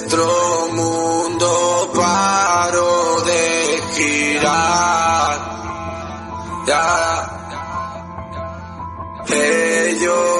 Nuestro mundo paró de girar. Ellos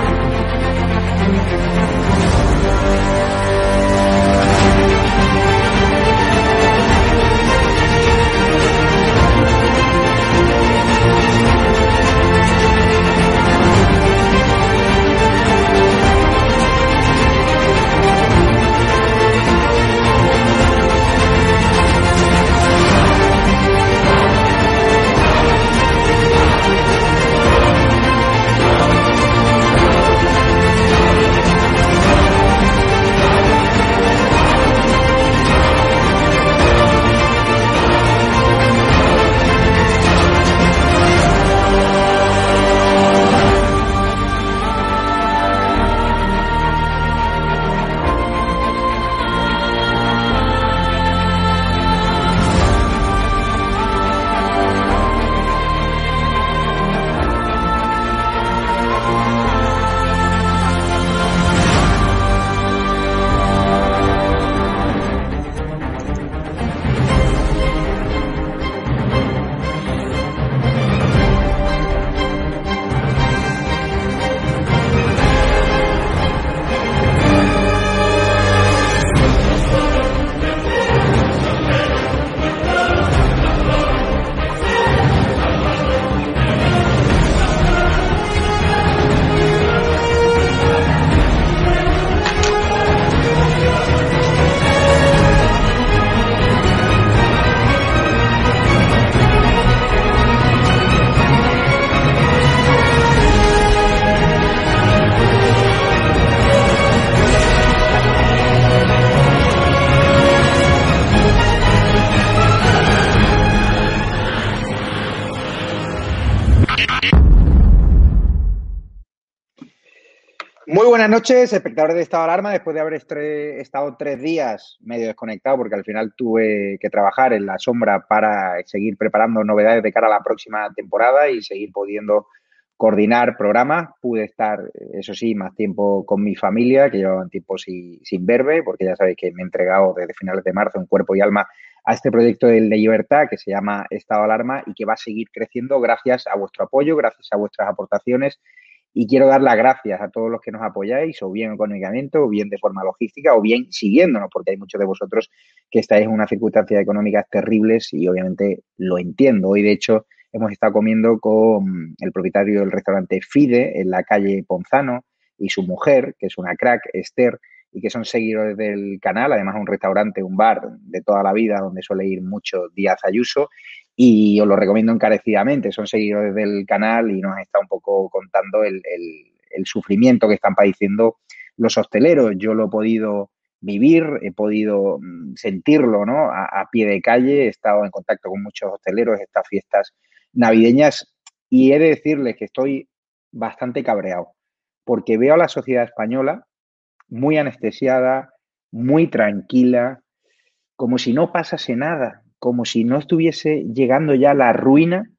Thank you. Noches, espectadores de Estado de Alarma. Después de haber estado tres días medio desconectado, porque al final tuve que trabajar en la sombra para seguir preparando novedades de cara a la próxima temporada y seguir pudiendo coordinar programas. Pude estar, eso sí, más tiempo con mi familia, que llevaban tiempo sin, sin verme, porque ya sabéis que me he entregado desde finales de marzo en cuerpo y alma a este proyecto de libertad que se llama Estado de Alarma y que va a seguir creciendo gracias a vuestro apoyo, gracias a vuestras aportaciones y quiero dar las gracias a todos los que nos apoyáis, o bien económicamente, o bien de forma logística, o bien siguiéndonos, porque hay muchos de vosotros que estáis en unas circunstancias económicas terribles y obviamente lo entiendo. Hoy, de hecho, hemos estado comiendo con el propietario del restaurante Fide en la calle Ponzano y su mujer, que es una crack, Esther, y que son seguidores del canal, además un restaurante, un bar de toda la vida donde suele ir mucho Díaz Ayuso y os lo recomiendo encarecidamente. Son seguidores del canal y nos está un poco contando el, sufrimiento que están padeciendo los hosteleros. Yo lo he podido vivir, he podido mm, sentirlo ¿no? a, pie de calle, he estado en contacto con muchos hosteleros estas fiestas navideñas y he de decirles que estoy bastante cabreado porque veo a la sociedad española muy anestesiada, muy tranquila, como si no pasase nada como si no estuviese llegando ya la ruina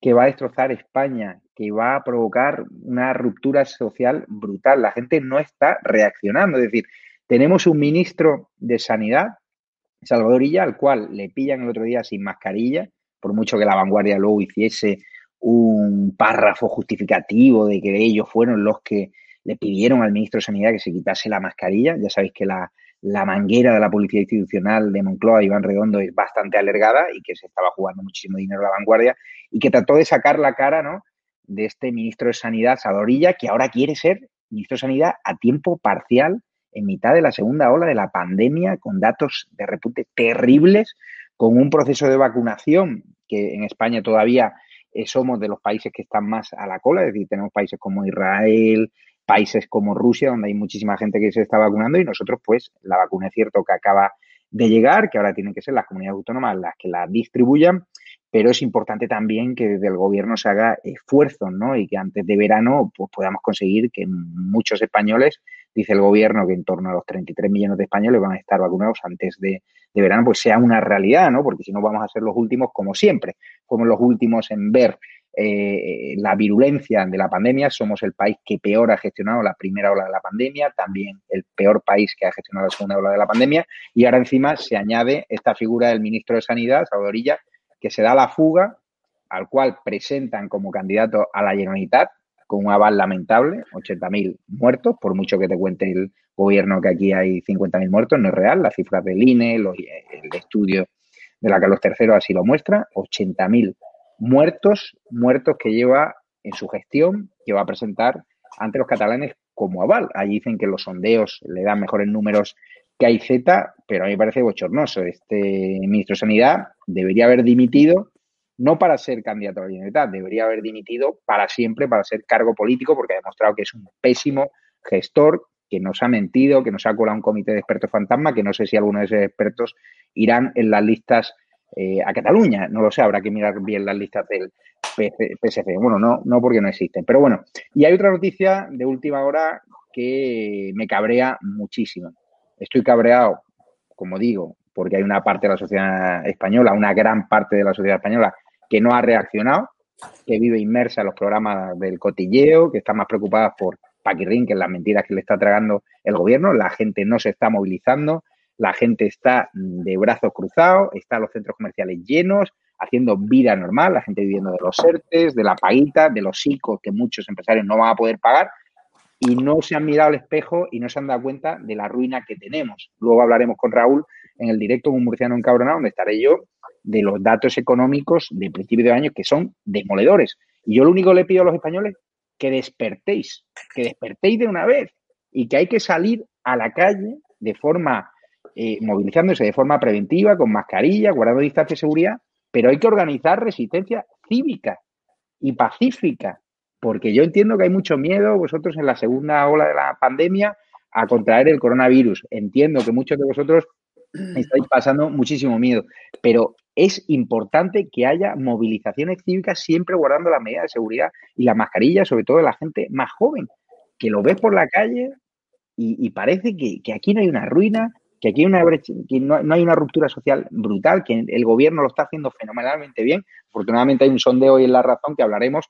que va a destrozar España, que va a provocar una ruptura social brutal. La gente no está reaccionando. Es decir, tenemos un ministro de Sanidad, Salvador Illa, al cual le pillan el otro día sin mascarilla, por mucho que la vanguardia luego hiciese un párrafo justificativo de que ellos fueron los que le pidieron al ministro de Sanidad que se quitase la mascarilla. Ya sabéis que la, la manguera de la policía institucional de Moncloa, Iván Redondo, es bastante alargada y que se estaba jugando muchísimo dinero a la vanguardia y que trató de sacar la cara ¿no? de este ministro de Sanidad, Sadorilla, que ahora quiere ser ministro de Sanidad a tiempo parcial en mitad de la segunda ola de la pandemia, con datos de repute terribles, con un proceso de vacunación que en España todavía eh, somos de los países que están más a la cola, es decir, tenemos países como Israel, países como Rusia, donde hay muchísima gente que se está vacunando y nosotros, pues, la vacuna es cierto que acaba de llegar, que ahora tienen que ser las comunidades autónomas las que la distribuyan, pero es importante también que desde el gobierno se haga esfuerzos, ¿no? Y que antes de verano pues, podamos conseguir que muchos españoles, dice el gobierno que en torno a los 33 millones de españoles van a estar vacunados antes de, de verano, pues sea una realidad, ¿no? Porque si no vamos a ser los últimos como siempre, como los últimos en ver eh, la virulencia de la pandemia. Somos el país que peor ha gestionado la primera ola de la pandemia, también el peor país que ha gestionado la segunda ola de la pandemia. Y ahora encima se añade esta figura del ministro de Sanidad, Salvador que se da la fuga, al cual presentan como candidato a la Generalitat con un aval lamentable, 80.000 muertos, por mucho que te cuente el gobierno que aquí hay 50.000 muertos, no es real, las cifras del INE, el estudio de la Carlos III así lo muestra, 80.000 muertos, muertos que lleva en su gestión, que va a presentar ante los catalanes como aval. Allí dicen que los sondeos le dan mejores números que hay Z, pero a mí me parece bochornoso. Este ministro de Sanidad debería haber dimitido, no para ser candidato a la Generalitat, debería haber dimitido para siempre, para ser cargo político, porque ha demostrado que es un pésimo gestor, que nos ha mentido, que nos ha colado un comité de expertos fantasma, que no sé si algunos de esos expertos irán en las listas eh, a Cataluña. No lo sé, habrá que mirar bien las listas del PSC. Bueno, no, no porque no existen. Pero bueno, y hay otra noticia de última hora que me cabrea muchísimo. Estoy cabreado, como digo, porque hay una parte de la sociedad española, una gran parte de la sociedad española que no ha reaccionado, que vive inmersa en los programas del cotilleo, que está más preocupada por Paquirrín que las mentiras que le está tragando el gobierno. La gente no se está movilizando, la gente está de brazos cruzados, están los centros comerciales llenos, haciendo vida normal, la gente viviendo de los ERTES, de la paguita, de los ICO que muchos empresarios no van a poder pagar y no se han mirado al espejo y no se han dado cuenta de la ruina que tenemos. Luego hablaremos con Raúl en el directo con murciano encabronado, donde estaré yo, de los datos económicos de principio de año que son demoledores. Y yo lo único que le pido a los españoles que despertéis, que despertéis de una vez y que hay que salir a la calle de forma eh, movilizándose de forma preventiva, con mascarilla, guardando distancia de seguridad, pero hay que organizar resistencia cívica y pacífica, porque yo entiendo que hay mucho miedo vosotros en la segunda ola de la pandemia a contraer el coronavirus. Entiendo que muchos de vosotros estáis pasando muchísimo miedo, pero es importante que haya movilizaciones cívicas siempre guardando las medidas de seguridad y la mascarilla, sobre todo de la gente más joven, que lo ves por la calle y, parece que, aquí no hay una ruina, que aquí no, hay una ruptura social brutal, que el gobierno lo está haciendo fenomenalmente bien. Afortunadamente hay un sondeo hoy en La Razón que hablaremos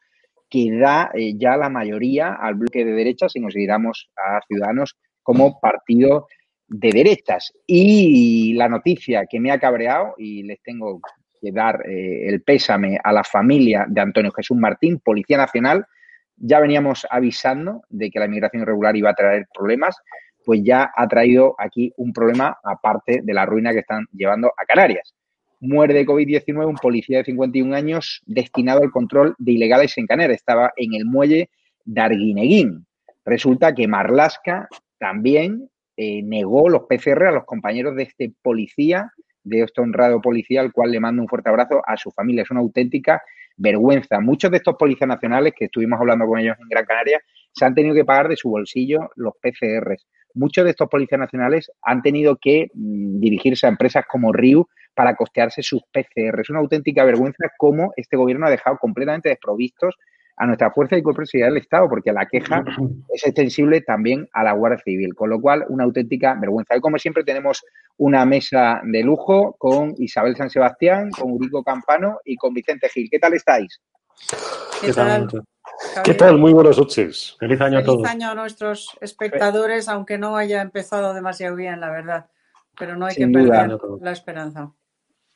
que da eh, ya la mayoría al bloque de derechas si consideramos a Ciudadanos como partido de derechas. Y la noticia que me ha cabreado, y les tengo que dar eh, el pésame a la familia de Antonio Jesús Martín, Policía Nacional, ya veníamos avisando de que la inmigración irregular iba a traer problemas, pues ya ha traído aquí un problema aparte de la ruina que están llevando a Canarias. Muere de COVID-19 un policía de 51 años destinado al control de ilegales en Canarias. Estaba en el muelle de. Resulta que Marlasca también eh, negó los PCR a los compañeros de este policía, de este honrado policía, al cual le mando un fuerte abrazo a su familia. Es una auténtica vergüenza. Muchos de estos policías nacionales que estuvimos hablando con ellos en Gran Canaria se han tenido que pagar de su bolsillo los PCRs. Muchos de estos policías nacionales han tenido que mm, dirigirse a empresas como RIU para costearse sus PCR. Es una auténtica vergüenza cómo este gobierno ha dejado completamente desprovistos a nuestra fuerza y cuerpo del Estado, porque la queja es extensible también a la Guardia Civil, con lo cual una auténtica vergüenza. Y como siempre tenemos una mesa de lujo con Isabel San Sebastián, con Urico Campano y con Vicente Gil. ¿Qué tal estáis? ¿Qué, tal? ¿Qué tal? Muy buenas noches. Feliz año a todos. Feliz año a nuestros espectadores, aunque no haya empezado demasiado bien, la verdad. Pero no hay que perder la esperanza.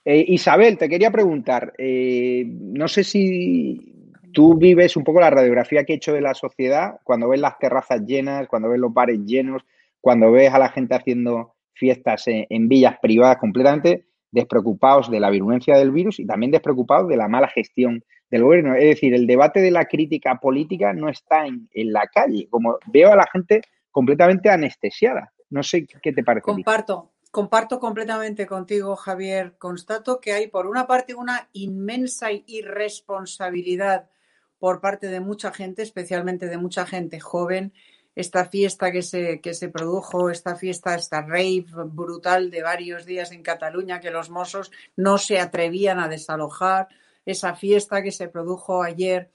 Eh, Isabel, te quería preguntar, eh, no sé si tú vives un poco la radiografía que he hecho de la sociedad cuando ves las terrazas llenas, cuando ves los bares llenos, cuando ves a la gente haciendo fiestas en, villas privadas completamente despreocupados de la virulencia del virus y también despreocupados de la mala gestión del gobierno. Es decir, el debate de la crítica política no está en, la calle, como veo a la gente completamente anestesiada. No sé qué te parece. Comparto, comparto completamente contigo, Javier. Constato que hay, por una parte, una inmensa irresponsabilidad por parte de mucha gente, especialmente de mucha gente joven, esta fiesta que se, que se produjo, esta fiesta, esta rave brutal de varios días en Cataluña que los mozos no se atrevían a desalojar, esa fiesta que se produjo ayer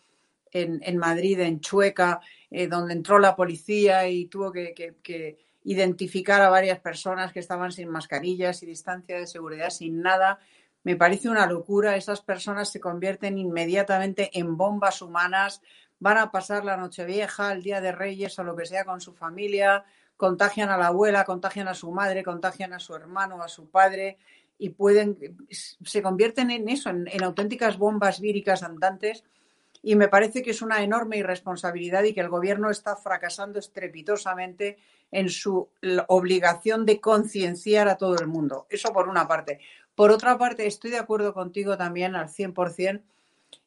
en, en Madrid, en Chueca, eh, donde entró la policía y tuvo que, que identificar a varias personas que estaban sin mascarillas y distancia de seguridad, sin nada, me parece una locura. Esas personas se convierten inmediatamente en bombas humanas, van a pasar la Nochevieja, el Día de Reyes o lo que sea con su familia, contagian a la abuela, contagian a su madre, contagian a su hermano, a su padre y pueden, se convierten en eso, en, en auténticas bombas víricas andantes y me parece que es una enorme irresponsabilidad y que el gobierno está fracasando estrepitosamente en su obligación de concienciar a todo el mundo. Eso por una parte. Por otra parte, estoy de acuerdo contigo también al 100%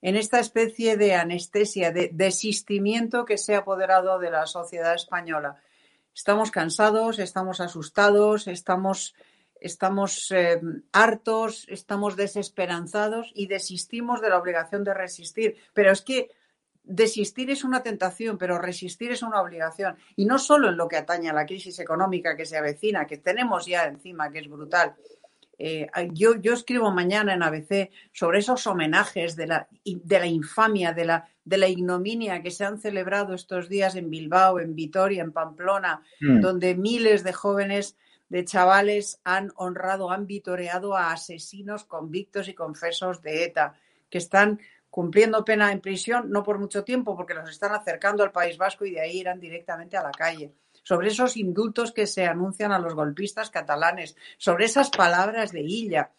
en esta especie de anestesia, de desistimiento que se ha apoderado de la sociedad española. Estamos cansados, estamos asustados, estamos, estamos eh, hartos, estamos desesperanzados y desistimos de la obligación de resistir. Pero es que desistir es una tentación, pero resistir es una obligación. Y no solo en lo que atañe a la crisis económica que se avecina, que tenemos ya encima, que es brutal, eh, yo, yo, escribo mañana en ABC sobre esos homenajes de la, de la infamia, de la, de la, ignominia que se han celebrado estos días en Bilbao, en Vitoria, en Pamplona, mm. donde miles de jóvenes, de chavales han honrado, han vitoreado a asesinos convictos y confesos de ETA, que están cumpliendo pena en prisión, no por mucho tiempo, porque los están acercando al País Vasco y de ahí irán directamente a la calle sobre esos indultos que se anuncian a los golpistas catalanes, sobre esas palabras de Illa.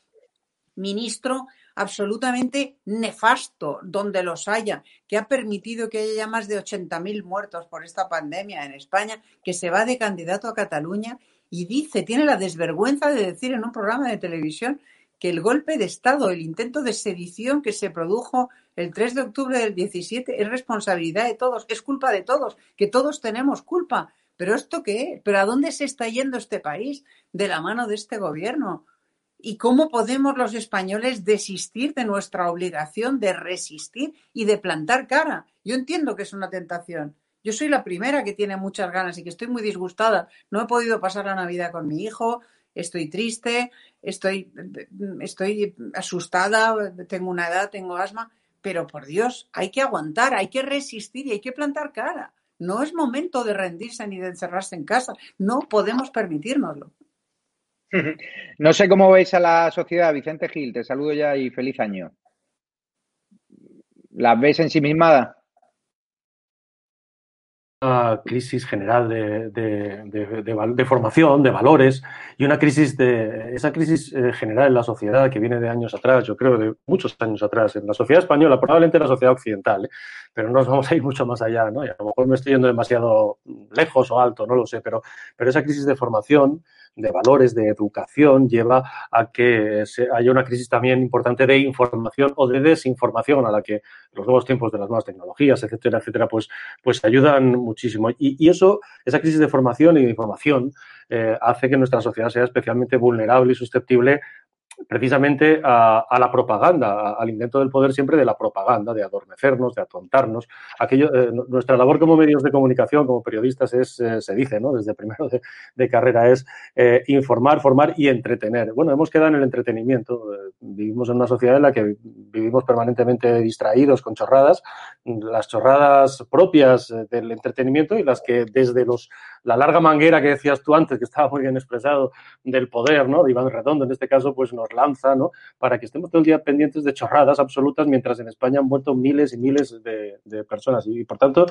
Ministro absolutamente nefasto, donde los haya, que ha permitido que haya ya más de 80.000 muertos por esta pandemia en España, que se va de candidato a Cataluña y dice, tiene la desvergüenza de decir en un programa de televisión que el golpe de Estado, el intento de sedición que se produjo el 3 de octubre del 17 es responsabilidad de todos, es culpa de todos, que todos tenemos culpa. ¿Pero esto qué? ¿Pero a dónde se está yendo este país de la mano de este gobierno? ¿Y cómo podemos los españoles desistir de nuestra obligación de resistir y de plantar cara? Yo entiendo que es una tentación. Yo soy la primera que tiene muchas ganas y que estoy muy disgustada. No he podido pasar la Navidad con mi hijo, estoy triste, estoy, estoy asustada, tengo una edad, tengo asma, pero por Dios, hay que aguantar, hay que resistir y hay que plantar cara No es momento de rendirse ni de encerrarse en casa. No podemos permitírnoslo. No sé cómo veis a la sociedad, Vicente Gil, te saludo ya y feliz año. ¿La ves ensimismada? Una crisis general de, de, formación, de valores y una crisis de esa crisis eh, general en la sociedad que viene de años atrás, yo creo de muchos años atrás, en la sociedad española, probablemente en la sociedad occidental, ¿eh? pero no nos vamos a ir mucho más allá, ¿no? Y a lo mejor me estoy yendo demasiado lejos o alto, no lo sé, pero, pero esa crisis de formación de valores, de educación, lleva a que haya una crisis también importante de información o de desinformación a la que los nuevos tiempos de las nuevas tecnologías, etcétera, etcétera, pues, pues ayudan muchísimo. Y, eso, esa crisis de formación y de información eh, hace que nuestra sociedad sea especialmente vulnerable y susceptible precisamente a, la propaganda, al intento del poder siempre de la propaganda, de adormecernos, de atontarnos. Aquello, eh, nuestra labor como medios de comunicación, como periodistas, es, eh, se dice, ¿no? Desde primero de, carrera, es eh, informar, formar y entretener. Bueno, hemos quedado en el entretenimiento. vivimos en una sociedad en la que vivimos permanentemente distraídos con chorradas, las chorradas propias del entretenimiento y las que desde los la larga manguera que decías tú antes, que estaba muy bien expresado, del poder, ¿no? De Iván Redondo, en este caso, pues nos lanza, ¿no? Para que estemos todo el día pendientes de chorradas absolutas, mientras en España han muerto miles y miles de, personas. Y, por tanto,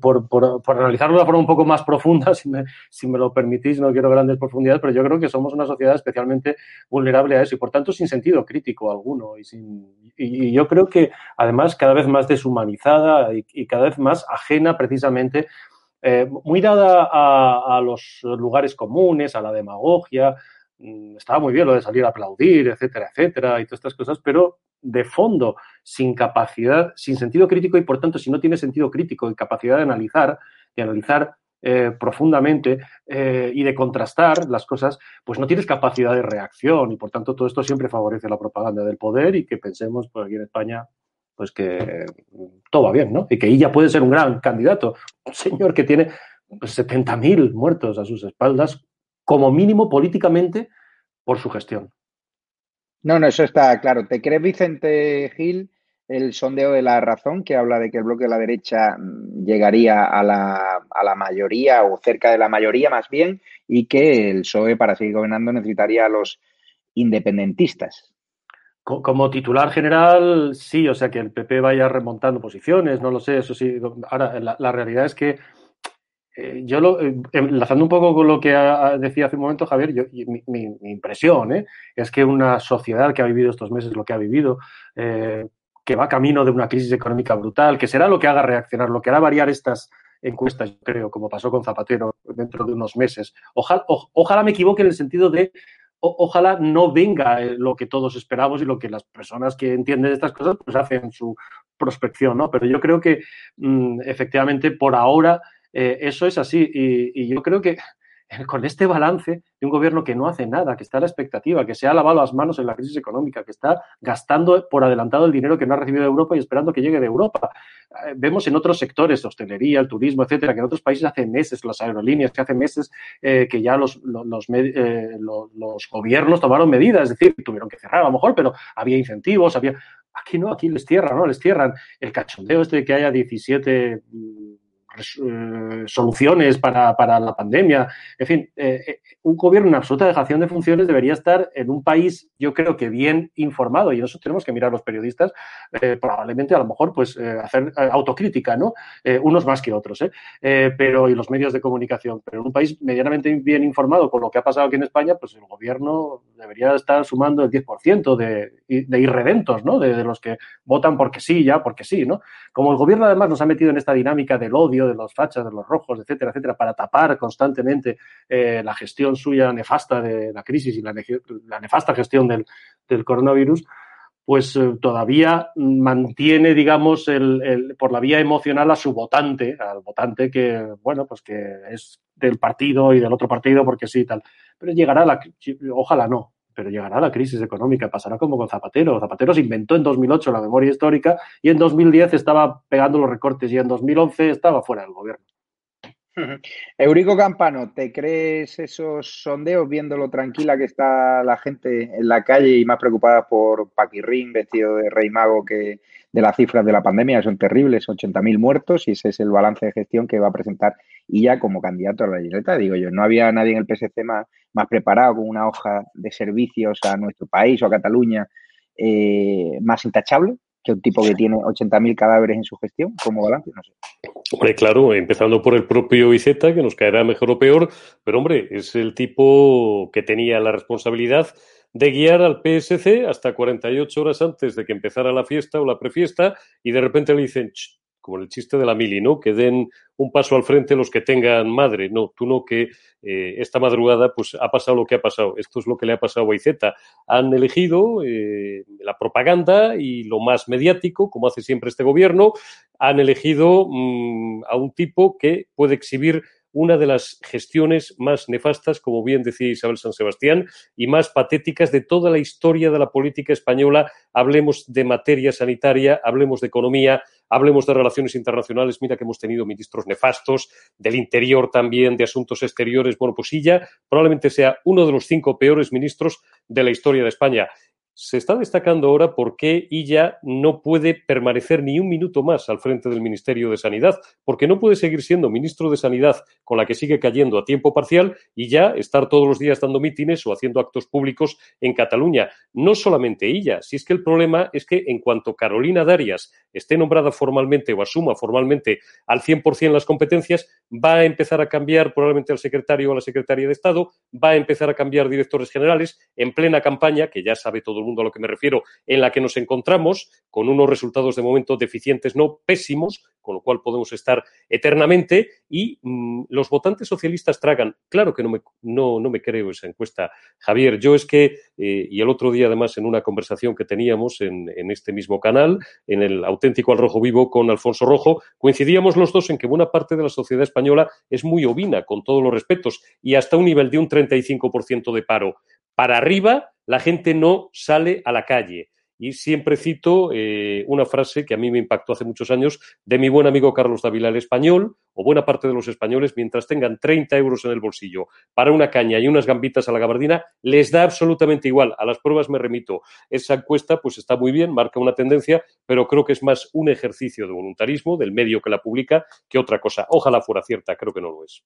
por, por, por, analizarlo de una forma un poco más profunda, si me, si me lo permitís, no quiero grandes profundidades, pero yo creo que somos una sociedad especialmente vulnerable a eso y, por tanto, sin sentido crítico alguno. Y, sin, y, yo creo que, además, cada vez más deshumanizada y, y cada vez más ajena precisamente eh, muy dada a, los lugares comunes, a la demagogia. Mm, estaba muy bien lo de salir a aplaudir, etcétera, etcétera, y todas estas cosas, pero de fondo, sin capacidad, sin sentido crítico y por tanto, si no tiene sentido crítico y capacidad de analizar, de analizar eh, profundamente eh, y de contrastar las cosas, pues no tienes capacidad de reacción y por tanto todo esto siempre favorece la propaganda del poder y que pensemos, pues aquí en España, pues que todo va bien, ¿no? Y que ella puede ser un gran candidato. Un señor que tiene pues, 70.000 muertos a sus espaldas, como mínimo políticamente, por su gestión. No, no, eso está claro. ¿Te crees, Vicente Gil, el sondeo de la razón que habla de que el bloque de la derecha mm, llegaría a la, a la mayoría o cerca de la mayoría más bien y que el PSOE para seguir gobernando necesitaría a los independentistas? Como titular general, sí, o sea, que el PP vaya remontando posiciones, no lo sé, eso sí. Ahora, la, realidad es que eh, yo, lo, eh, enlazando un poco con lo que decía hace un momento Javier, yo, mi, impresión ¿eh? es que una sociedad que ha vivido estos meses lo que ha vivido, que va camino de una crisis económica brutal, que será lo que haga reaccionar, lo que hará variar estas encuestas, yo creo, como pasó con Zapatero dentro de unos meses. Ojalá, me equivoque en el sentido de ojalá no venga lo que todos esperamos y lo que las personas que entienden estas cosas pues hacen su prospección, ¿no? Pero yo creo que mm, efectivamente por ahora eh, eso es así y, yo creo que con este balance de un gobierno que no hace nada, que está a la expectativa, que se ha lavado las manos en la crisis económica, que está gastando por adelantado el dinero que no ha recibido de Europa y esperando que llegue de Europa. Eh, vemos en otros sectores, hostelería, el turismo, etcétera, que en otros países hace meses, las aerolíneas, que hace meses eh, que ya los, los, los, los, gobiernos tomaron medidas, es decir, tuvieron que cerrar a lo mejor, pero había incentivos, había... Aquí no, aquí les cierran, ¿no? Les cierran el cachondeo este de que haya 17 eh, soluciones para, la pandemia. En fin, eh, eh, un gobierno en absoluta dejación de funciones debería estar en un país, yo creo que bien informado, y eso tenemos que mirar los periodistas, probablemente a lo mejor, pues hacer autocrítica, ¿no? unos más que otros, pero y los medios de comunicación. Pero en un país medianamente bien informado con lo que ha pasado aquí en España, pues el gobierno debería estar sumando el 10% de, de irredentos, ¿no? De los que votan porque sí, ya porque sí, ¿no? Como el gobierno además nos ha metido en esta dinámica del odio, de los fachas, de los rojos, etcétera, etcétera, para tapar constantemente eh, la gestión suya nefasta de la crisis y la, nefasta gestión del, coronavirus, pues eh, todavía mantiene, digamos, el, por la vía emocional a su votante, al votante que, bueno, pues que es del partido y del otro partido porque sí y tal. Pero llegará la, ojalá no, pero llegará la crisis económica, pasará como con Zapatero. Zapatero se inventó en 2008 la memoria histórica y en 2010 estaba pegando los recortes y en 2011 estaba fuera del gobierno. Eurico Campano, ¿te crees esos sondeos viendo tranquila que está la gente en la calle y más preocupada por Paquirrín vestido de rey mago que de las cifras de la pandemia, son terribles, 80.000 muertos y ese es el balance de gestión que va a presentar ya como candidato a la libertad. Digo yo, no había nadie en el PSC más, más preparado con una hoja de servicios a nuestro país o a Cataluña eh, más intachable que un tipo que tiene 80.000 cadáveres en su gestión como balance, no sé. Hombre, claro, empezando por el propio Iceta, que nos caerá mejor o peor, pero hombre, es el tipo que tenía la responsabilidad de guiar al PSC hasta 48 horas antes de que empezara la fiesta o la prefiesta y de repente le dicen, como el chiste de la mili, ¿no? Que den un paso al frente los que tengan madre. No, tú no, que eh, esta madrugada pues ha pasado lo que ha pasado. Esto es lo que le ha pasado a IZ. Han elegido eh, la propaganda y lo más mediático, como hace siempre este gobierno. Han elegido mm, a un tipo que puede exhibir una de las gestiones más nefastas, como bien decía Isabel San Sebastián, y más patéticas de toda la historia de la política española. Hablemos de materia sanitaria, hablemos de economía, hablemos de relaciones internacionales. Mira que hemos tenido ministros nefastos, del interior también, de asuntos exteriores. Bueno, pues ya probablemente sea uno de los cinco peores ministros de la historia de España se está destacando ahora por qué ella no puede permanecer ni un minuto más al frente del Ministerio de Sanidad, porque no puede seguir siendo ministro de Sanidad con la que sigue cayendo a tiempo parcial y ya estar todos los días dando mítines o haciendo actos públicos en Cataluña. No solamente ella, si es que el problema es que en cuanto Carolina Darias esté nombrada formalmente o asuma formalmente al 100% las competencias, va a empezar a cambiar probablemente al secretario o a la secretaria de Estado, va a empezar a cambiar directores generales en plena campaña, que ya sabe todo el mundo a lo que me refiero, en la que nos encontramos con unos resultados de momento deficientes, no pésimos, con lo cual podemos estar eternamente y mm, los votantes socialistas tragan. Claro que no me, no, no me creo esa encuesta, Javier. Yo es que, eh, y el otro día además en una conversación que teníamos en, en este mismo canal, en el auténtico al rojo vivo con Alfonso Rojo, coincidíamos los dos en que buena parte de la sociedad española es muy ovina, con todos los respetos, y hasta un nivel de un 35% de paro. Para arriba, la gente no sale a la calle. Y siempre cito eh, una frase que a mí me impactó hace muchos años de mi buen amigo Carlos Dávila, el español, o buena parte de los españoles, mientras tengan 30 euros en el bolsillo para una caña y unas gambitas a la gabardina, les da absolutamente igual. A las pruebas me remito. Esa encuesta pues está muy bien, marca una tendencia, pero creo que es más un ejercicio de voluntarismo del medio que la publica que otra cosa. Ojalá fuera cierta, creo que no lo es.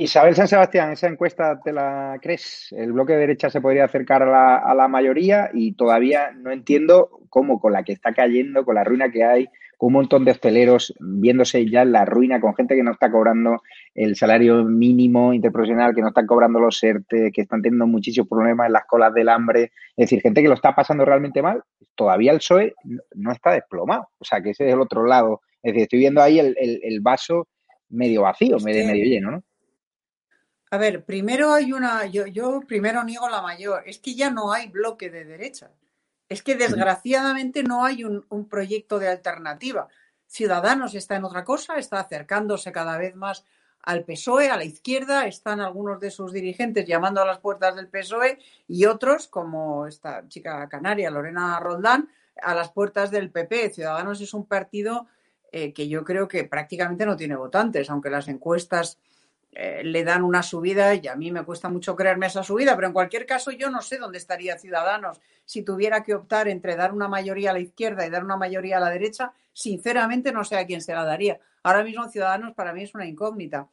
Isabel San Sebastián, esa encuesta te la crees. El bloque de derecha se podría acercar a la, mayoría y todavía no entiendo cómo con la que está cayendo, con la ruina que hay, con un montón de hosteleros viéndose ya en la ruina, con gente que no está cobrando el salario mínimo interprofesional, que no están cobrando los ERTE, que están teniendo muchísimos problemas en las colas del hambre. Es decir, gente que lo está pasando realmente mal. Todavía el PSOE no está desplomado. O sea, que ese es el otro lado. Es decir, estoy viendo ahí el, vaso medio vacío, medio, medio lleno, ¿no? A ver, primero hay una, yo, yo primero niego la mayor, es que ya no hay bloque de derecha. Es que desgraciadamente no hay un, proyecto de alternativa. Ciudadanos está en otra cosa, está acercándose cada vez más al PSOE, a la izquierda, están algunos de sus dirigentes llamando a las puertas del PSOE y otros, como esta chica canaria, Lorena Roldán, a las puertas del PP. Ciudadanos es un partido eh, que yo creo que prácticamente no tiene votantes, aunque las encuestas eh, le dan una subida y a mí me cuesta mucho creerme esa subida, pero en cualquier caso yo no sé dónde estaría Ciudadanos si tuviera que optar entre dar una mayoría a la izquierda y dar una mayoría a la derecha, sinceramente no sé a quién se la daría. Ahora mismo Ciudadanos para mí es una incógnita.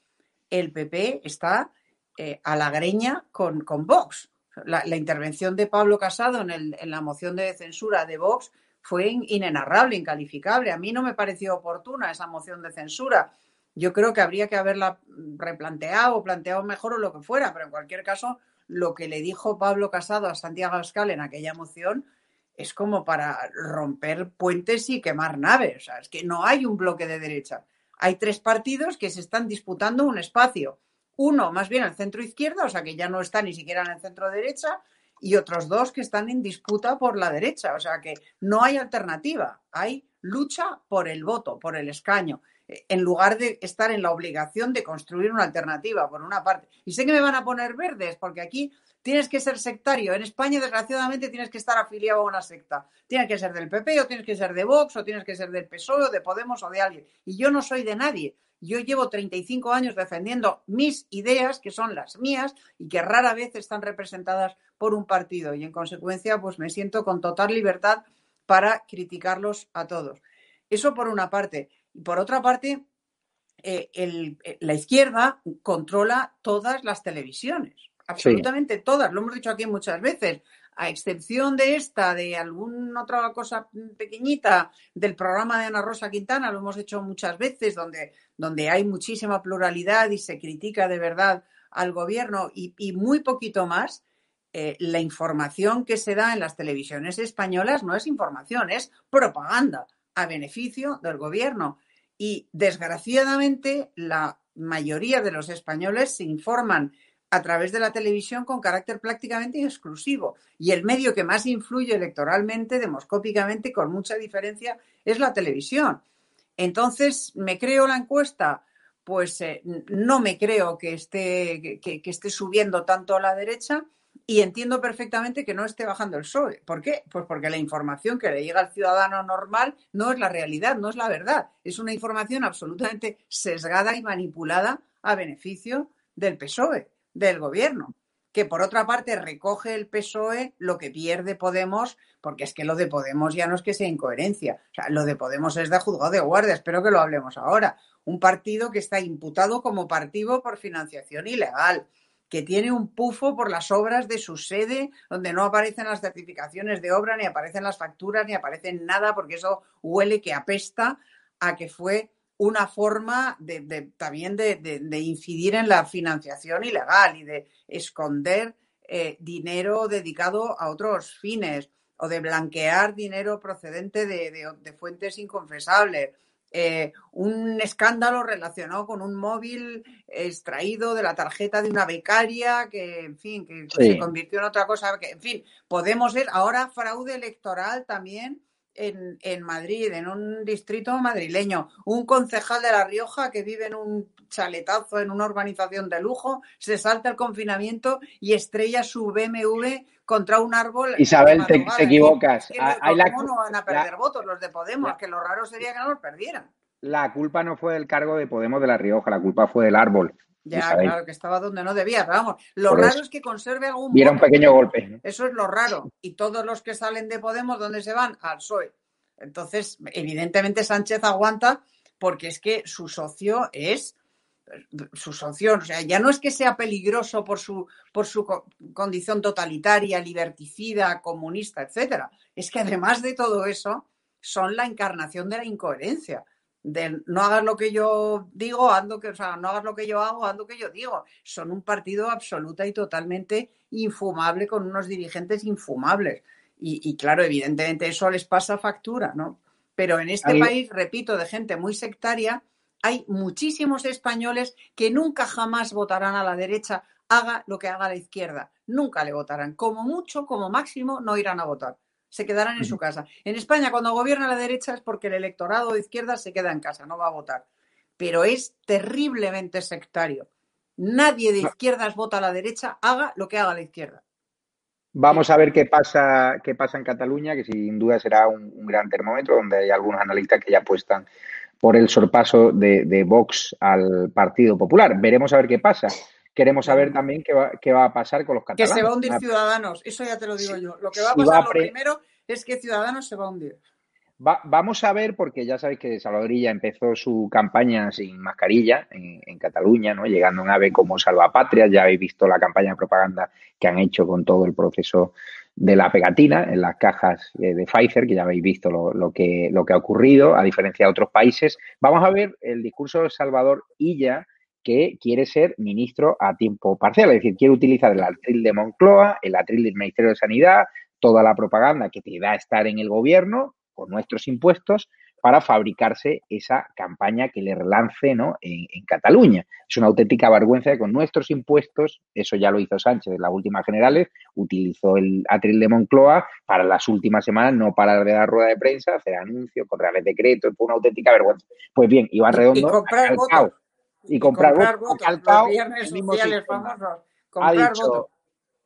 El PP está eh, a la greña con, con Vox. La, intervención de Pablo Casado en, en la moción de censura de Vox fue inenarrable, incalificable. A mí no me pareció oportuna esa moción de censura yo creo que habría que haberla replanteado o planteado mejor o lo que fuera, pero en cualquier caso, lo que le dijo Pablo Casado a Santiago Abascal en aquella moción es como para romper puentes y quemar naves. O sea, es que no hay un bloque de derecha. Hay tres partidos que se están disputando un espacio. Uno, más bien, el centro izquierda, o sea, que ya no está ni siquiera en el centro derecha, y otros dos que están en disputa por la derecha. O sea, que no hay alternativa. Hay lucha por el voto, por el escaño, en lugar de estar en la obligación de construir una alternativa, por una parte. Y sé que me van a poner verdes, porque aquí tienes que ser sectario. En España, desgraciadamente, tienes que estar afiliado a una secta. Tienes que ser del PP, o tienes que ser de Vox, o tienes que ser del PSOE, o de Podemos, o de alguien. Y yo no soy de nadie. Yo llevo 35 años defendiendo mis ideas, que son las mías, y que rara vez están representadas por un partido. Y en consecuencia, pues me siento con total libertad para criticarlos a todos. Eso por una parte. Y por otra parte, eh, eh, la izquierda controla todas las televisiones, absolutamente todas, lo hemos dicho aquí muchas veces, a excepción de esta, de alguna otra cosa pequeñita del programa de Ana Rosa Quintana, lo hemos hecho muchas veces, donde, donde hay muchísima pluralidad y se critica de verdad al gobierno y, muy poquito más, eh, la información que se da en las televisiones españolas no es información, es propaganda a beneficio del gobierno. Y desgraciadamente la mayoría de los españoles se informan a través de la televisión con carácter prácticamente exclusivo. Y el medio que más influye electoralmente, demoscópicamente, con mucha diferencia, es la televisión. Entonces, ¿me creo la encuesta? Pues eh, no me creo que esté, que, esté subiendo tanto a la derecha y entiendo perfectamente que no esté bajando el PSOE. ¿Por qué? Pues porque la información que le llega al ciudadano normal no es la realidad, no es la verdad. Es una información absolutamente sesgada y manipulada a beneficio del PSOE del gobierno, que por otra parte recoge el PSOE lo que pierde Podemos, porque es que lo de Podemos ya no es que sea incoherencia, o sea, lo de Podemos es de juzgado de guardia, espero que lo hablemos ahora. Un partido que está imputado como partido por financiación ilegal, que tiene un pufo por las obras de su sede, donde no aparecen las certificaciones de obra, ni aparecen las facturas, ni aparecen nada, porque eso huele que apesta a que fue una forma de, también de, incidir en la financiación ilegal y de esconder eh, dinero dedicado a otros fines o de blanquear dinero procedente de, fuentes inconfesables. Eh, un escándalo relacionado con un móvil extraído de la tarjeta de una becaria que, en fin, que se convirtió en otra cosa. Que, en fin, podemos ver ahora fraude electoral también en, Madrid, en un distrito madrileño, un concejal de La Rioja que vive en un chaletazo, en una urbanización de lujo, se salta el confinamiento y estrella su BMW contra un árbol. Isabel, te, equivocas. ¿Cómo no van a perder votos los de Podemos? que lo raro sería que no los perdieran. La culpa no fue del cargo de Podemos de La Rioja, la culpa fue del árbol. Ya, claro, que estaba donde no debía, pero vamos, lo raro es que conserve algún Y era un pequeño golpe. Eso es lo raro. Y todos los que salen de Podemos, ¿dónde se van? Al PSOE. Entonces, evidentemente Sánchez aguanta porque es que su socio es su socio, o sea, ya no es que sea peligroso por su, por su condición totalitaria, liberticida, comunista, etcétera. Es que además de todo eso, son la encarnación de la incoherencia de no hagas lo que yo digo, ando que, o sea, no hagas lo que yo hago, ando que yo digo. Son un partido absoluta y totalmente infumable con unos dirigentes infumables. Y, claro, evidentemente eso les pasa factura, ¿no? Pero en este país, repito, de gente muy sectaria, hay muchísimos españoles que nunca jamás votarán a la derecha, haga lo que haga la izquierda. Nunca le votarán. Como mucho, como máximo, no irán a votar se quedarán en su casa. En España, cuando gobierna la derecha es porque el electorado de izquierda se queda en casa, no va a votar. Pero es terriblemente sectario. Nadie de izquierdas vota a la derecha, haga lo que haga la izquierda. Vamos a ver qué pasa, qué pasa en Cataluña, que sin duda será un, gran termómetro, donde hay algunos analistas que ya apuestan por el sorpaso de, de Vox al Partido Popular. Veremos a ver qué pasa queremos saber también qué va, qué va a pasar con los catalanes. Que se va a hundir ah, Ciudadanos, eso ya te lo digo yo. Lo que va a pasar lo primero es que Ciudadanos se va a hundir. vamos a ver, porque ya sabéis que Salvadorilla empezó su campaña sin mascarilla en, Cataluña, ¿no? llegando un ave como Salvapatria. Ya habéis visto la campaña de propaganda que han hecho con todo el proceso de la pegatina en las cajas de Pfizer, que ya habéis visto lo, que, lo que ha ocurrido, a diferencia de otros países. Vamos a ver el discurso de Salvador Illa que quiere ser ministro a tiempo parcial, es decir, quiere utilizar el atril de Moncloa, el atril del Ministerio de Sanidad, toda la propaganda que te da estar en el gobierno con nuestros impuestos para fabricarse esa campaña que le relance ¿no? en, Cataluña. Es una auténtica vergüenza que con nuestros impuestos, eso ya lo hizo Sánchez en las últimas generales, utilizó el atril de Moncloa para las últimas semanas, no para de dar rueda de prensa, hacer anuncios, con reales decretos, fue una auténtica vergüenza. Pues bien, Iván Redondo... Y comprar votos. Y comprar, votos. ha dicho,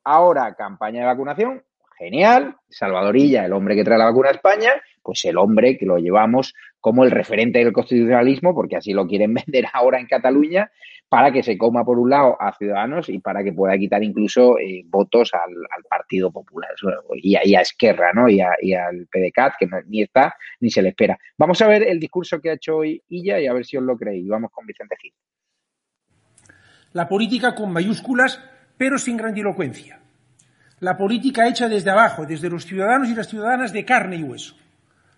ahora campaña de vacunación, genial, Salvadorilla, el hombre que trae la vacuna a España, pues el hombre que lo llevamos como el referente del constitucionalismo, porque así lo quieren vender ahora en Cataluña, para que se coma por un lado a Ciudadanos y para que pueda quitar incluso eh, votos al, Partido Popular y a, Esquerra ¿no? y, al PDCAT, que ni está ni se le espera. Vamos a ver el discurso que ha hecho hoy Illa y a ver si os lo creéis. Vamos con Vicente Gil. La política con mayúsculas, pero sin grandilocuencia. La política hecha desde abajo, desde los ciudadanos y las ciudadanas de carne y hueso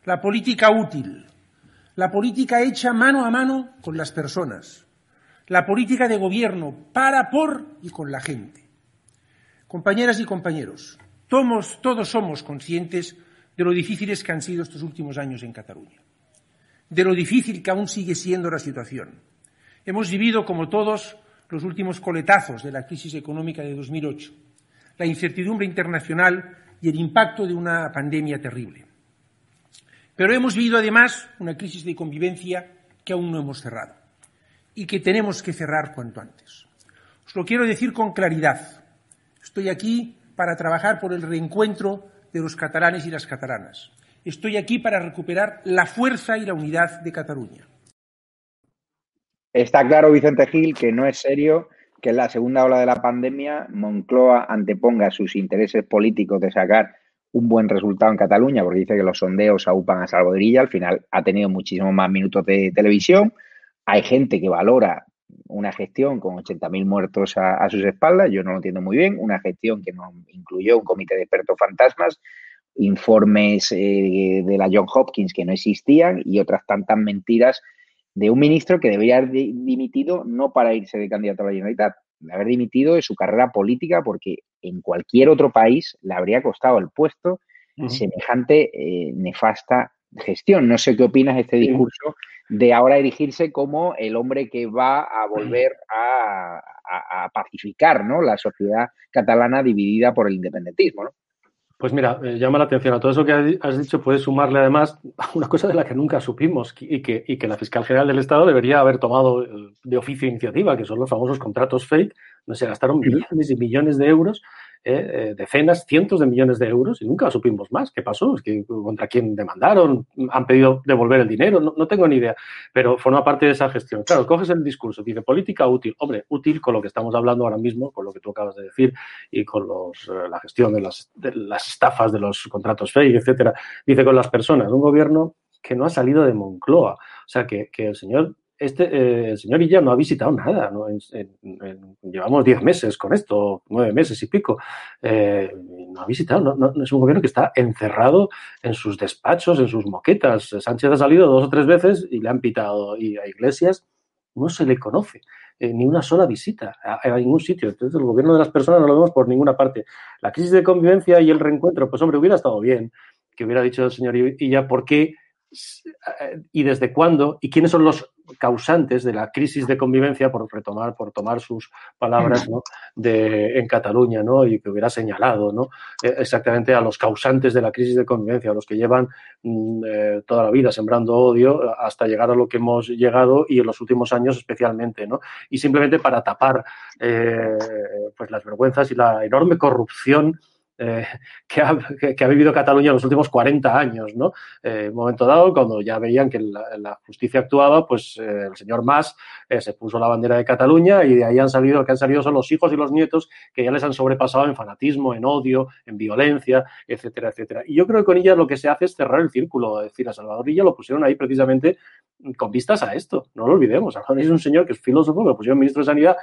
la política útil, la política hecha mano a mano con las personas, la política de gobierno para, por y con la gente. Compañeras y compañeros, todos, todos somos conscientes de lo difíciles que han sido estos últimos años en Cataluña, de lo difícil que aún sigue siendo la situación. Hemos vivido, como todos, los últimos coletazos de la crisis económica de 2008, la incertidumbre internacional y el impacto de una pandemia terrible. Pero hemos vivido además una crisis de convivencia que aún no hemos cerrado y que tenemos que cerrar cuanto antes. Os lo quiero decir con claridad. Estoy aquí para trabajar por el reencuentro de los catalanes y las catalanas. Estoy aquí para recuperar la fuerza y la unidad de Cataluña. Está claro, Vicente Gil, que no es serio que en la segunda ola de la pandemia Moncloa anteponga sus intereses políticos de sacar un buen resultado en Cataluña, porque dice que los sondeos aupan a Salvadorilla, al final ha tenido muchísimos más minutos de televisión. Hay gente que valora una gestión con 80.000 muertos a, sus espaldas, yo no lo entiendo muy bien, una gestión que no incluyó un comité de expertos fantasmas, informes eh, de la John Hopkins que no existían y otras tantas mentiras de un ministro que debería haber dimitido no para irse de candidato a la Generalitat, de haber dimitido de su carrera política porque en cualquier otro país le habría costado el puesto semejante eh, nefasta gestión. No sé qué opinas de este discurso de ahora erigirse como el hombre que va a volver a, pacificar ¿no? la sociedad catalana dividida por el independentismo. ¿no? Pues mira, eh, llama la atención. A todo eso que has dicho, puedes sumarle además una cosa de la que nunca supimos y que, y que la fiscal general del Estado debería haber tomado eh, de oficio iniciativa, que son los famosos contratos fake, donde se gastaron millones y millones de euros eh, eh, decenas, cientos de millones de euros y nunca supimos más. ¿Qué pasó? Que contra quién demandaron, han pedido devolver el dinero, no, tengo ni idea, pero forma parte de esa gestión. Claro, coges el discurso, dice política útil. Hombre, útil con lo que estamos hablando ahora mismo, con lo que tú acabas de decir y con eh, la gestión de las, estafas, de los contratos fake, etcétera. Dice con las personas, un gobierno que no ha salido de Moncloa. O sea, que el señor este, eh, el señor Illa no ha visitado nada. llevamos diez meses con esto, nueve meses y pico. Eh, no ha visitado, no, es un gobierno que está encerrado en sus despachos, en sus moquetas. Sánchez ha salido dos o tres veces y le han pitado. A Iglesias no se le conoce. Eh, ni una sola visita a, a, ningún sitio. Entonces, el gobierno de las personas no lo vemos por ninguna parte. La crisis de convivencia y el reencuentro, pues hombre, hubiera estado bien que hubiera dicho el señor Illa por qué y desde cuándo y quiénes son los causantes de la crisis de convivencia, por retomar, por tomar sus palabras ¿no? de, en Cataluña, ¿no? y que hubiera señalado ¿no? Eh, exactamente a los causantes de la crisis de convivencia, a los que llevan mm, eh, toda la vida sembrando odio hasta llegar a lo que hemos llegado y en los últimos años especialmente, ¿no? y simplemente para tapar eh, pues las vergüenzas y la enorme corrupción eh, que, ha, vivido Cataluña en los últimos 40 años, ¿no? Eh, en un momento dado, cuando ya veían que la, justicia actuaba, pues eh, el señor Mas se puso la bandera de Cataluña y de ahí han salido, que han salido son los hijos y los nietos que ya les han sobrepasado en fanatismo, en odio, en violencia, etcétera, etcétera. Y yo creo que con ella lo que se hace es cerrar el círculo, es decir, a Salvador Illa lo pusieron ahí precisamente con vistas a esto, no lo olvidemos. Salvador es un señor que es filósofo, lo pusieron ministro de Sanidad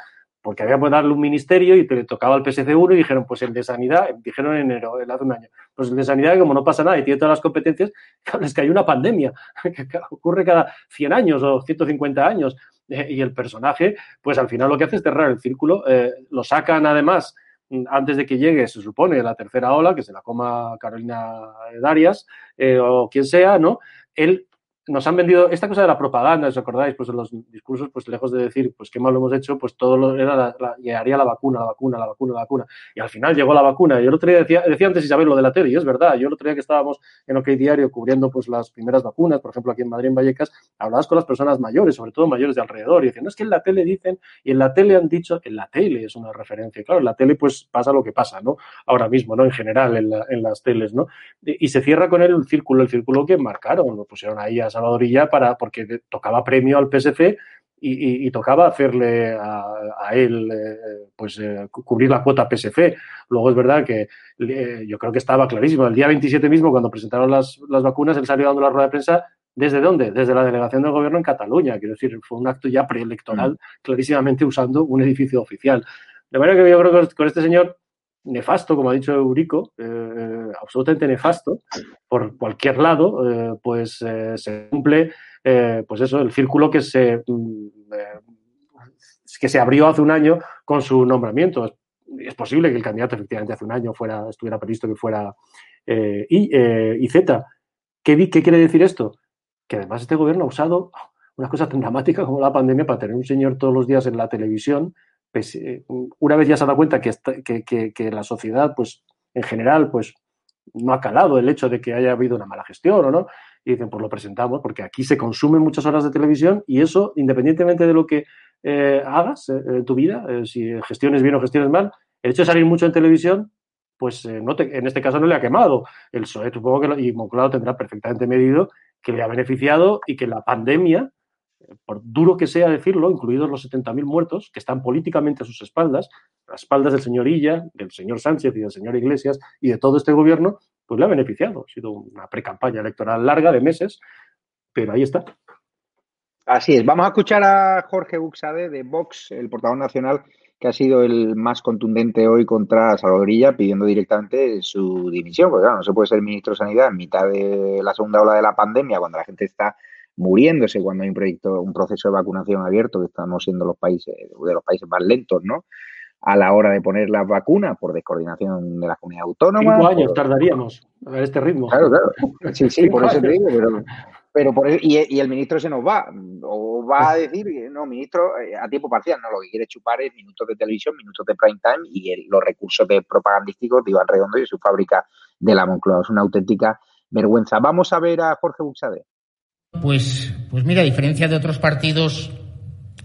porque había que darle un ministerio y le tocaba al PSC1 y dijeron, pues el de sanidad, dijeron en enero, hace un año, pues el de sanidad, como no pasa nada y tiene todas las competencias, es que hay una pandemia que ocurre cada 100 años o 150 años eh, y el personaje, pues al final lo que hace es cerrar el círculo, eh, lo sacan además mm, antes de que llegue, se supone, la tercera ola, que se la coma Carolina Darias eh, o quien sea, ¿no? Él nos han vendido esta cosa de la propaganda, ¿os acordáis? Pues en los discursos, pues lejos de decir, pues qué mal lo hemos hecho, pues todo lo, era la, llegaría la vacuna, la vacuna, la vacuna, la vacuna. Y al final llegó la vacuna. Y el otro día decía, decía antes Isabel lo de la tele, y es verdad. Yo el otro día que estábamos en OK Diario cubriendo pues las primeras vacunas, por ejemplo aquí en Madrid, en Vallecas, hablabas con las personas mayores, sobre todo mayores de alrededor, y decían, no, es que en la tele dicen, y en la tele han dicho, en la tele es una referencia. Claro, en la tele pues pasa lo que pasa, ¿no? Ahora mismo, ¿no? En general, en, la, en las teles, ¿no? Y, y se cierra con él el círculo, el círculo que marcaron, lo pusieron ahí a Salvadorilla para, porque tocaba premio al PSC y, y, y tocaba hacerle a, a él, eh, pues, eh, cubrir la cuota PSC. Luego es verdad que eh, yo creo que estaba clarísimo. El día 27 mismo, cuando presentaron las, las vacunas, él salió dando la rueda de prensa. ¿Desde dónde? Desde la delegación del gobierno en Cataluña. Quiero decir, fue un acto ya preelectoral, mm. clarísimamente usando un edificio oficial. De manera que yo creo que con este señor nefasto, como ha dicho Eurico, eh, absolutamente nefasto, por cualquier lado, eh, pues eh, se cumple, pues eso, el círculo que se, mm, que se abrió hace un año con su nombramiento. Es, posible que el candidato efectivamente hace un año fuera, estuviera previsto que fuera y, Z. ¿Qué, ¿Qué quiere decir esto? Que además este gobierno ha usado una cosa tan dramática como la pandemia para tener un señor todos los días en la televisión pues, una vez ya se ha dado cuenta que, la sociedad, pues, en general, pues, no ha calado el hecho de que haya habido una mala gestión o no, y dicen, pues lo presentamos, porque aquí se consumen muchas horas de televisión y eso, independientemente de lo que eh, hagas eh, tu vida, eh, si gestiones bien o gestiones mal, el hecho de salir mucho en televisión, pues eh, no te, en este caso no le ha quemado. El PSOE, supongo que lo, y Moncloa tendrá perfectamente medido que le ha beneficiado y que la pandemia por duro que sea decirlo, incluidos los 70.000 muertos que están políticamente a sus espaldas, a espaldas del señor Illa, del señor Sánchez y del señor Iglesias y de todo este gobierno, pues le ha beneficiado. Ha sido una precampaña electoral larga de meses, pero ahí está. Así es. Vamos a escuchar a Jorge Buxade de Vox, el portavoz nacional, que ha sido el más contundente hoy contra Salvadorilla, pidiendo directamente su dimisión. Porque claro, no se puede ser ministro de Sanidad en mitad de la segunda ola de la pandemia, cuando la gente está muriéndose cuando hay un proyecto, un proceso de vacunación abierto, que estamos siendo los países, de los países más lentos, ¿no? A la hora de poner las vacunas por descoordinación de la comunidad autónoma. Cinco años por... tardaríamos a este ritmo. Claro, claro. Sí, sí, por eso te digo, pero, pero por y, y, el ministro se nos va, o va a decir, no, ministro, eh, a tiempo parcial, no, lo que quiere chupar es minutos de televisión, minutos de prime time y el, los recursos de propagandísticos de Iván Redondo y su fábrica de la Moncloa. Es una auténtica vergüenza. Vamos a ver a Jorge Buxade. Pues, pues mira, a diferencia de otros partidos,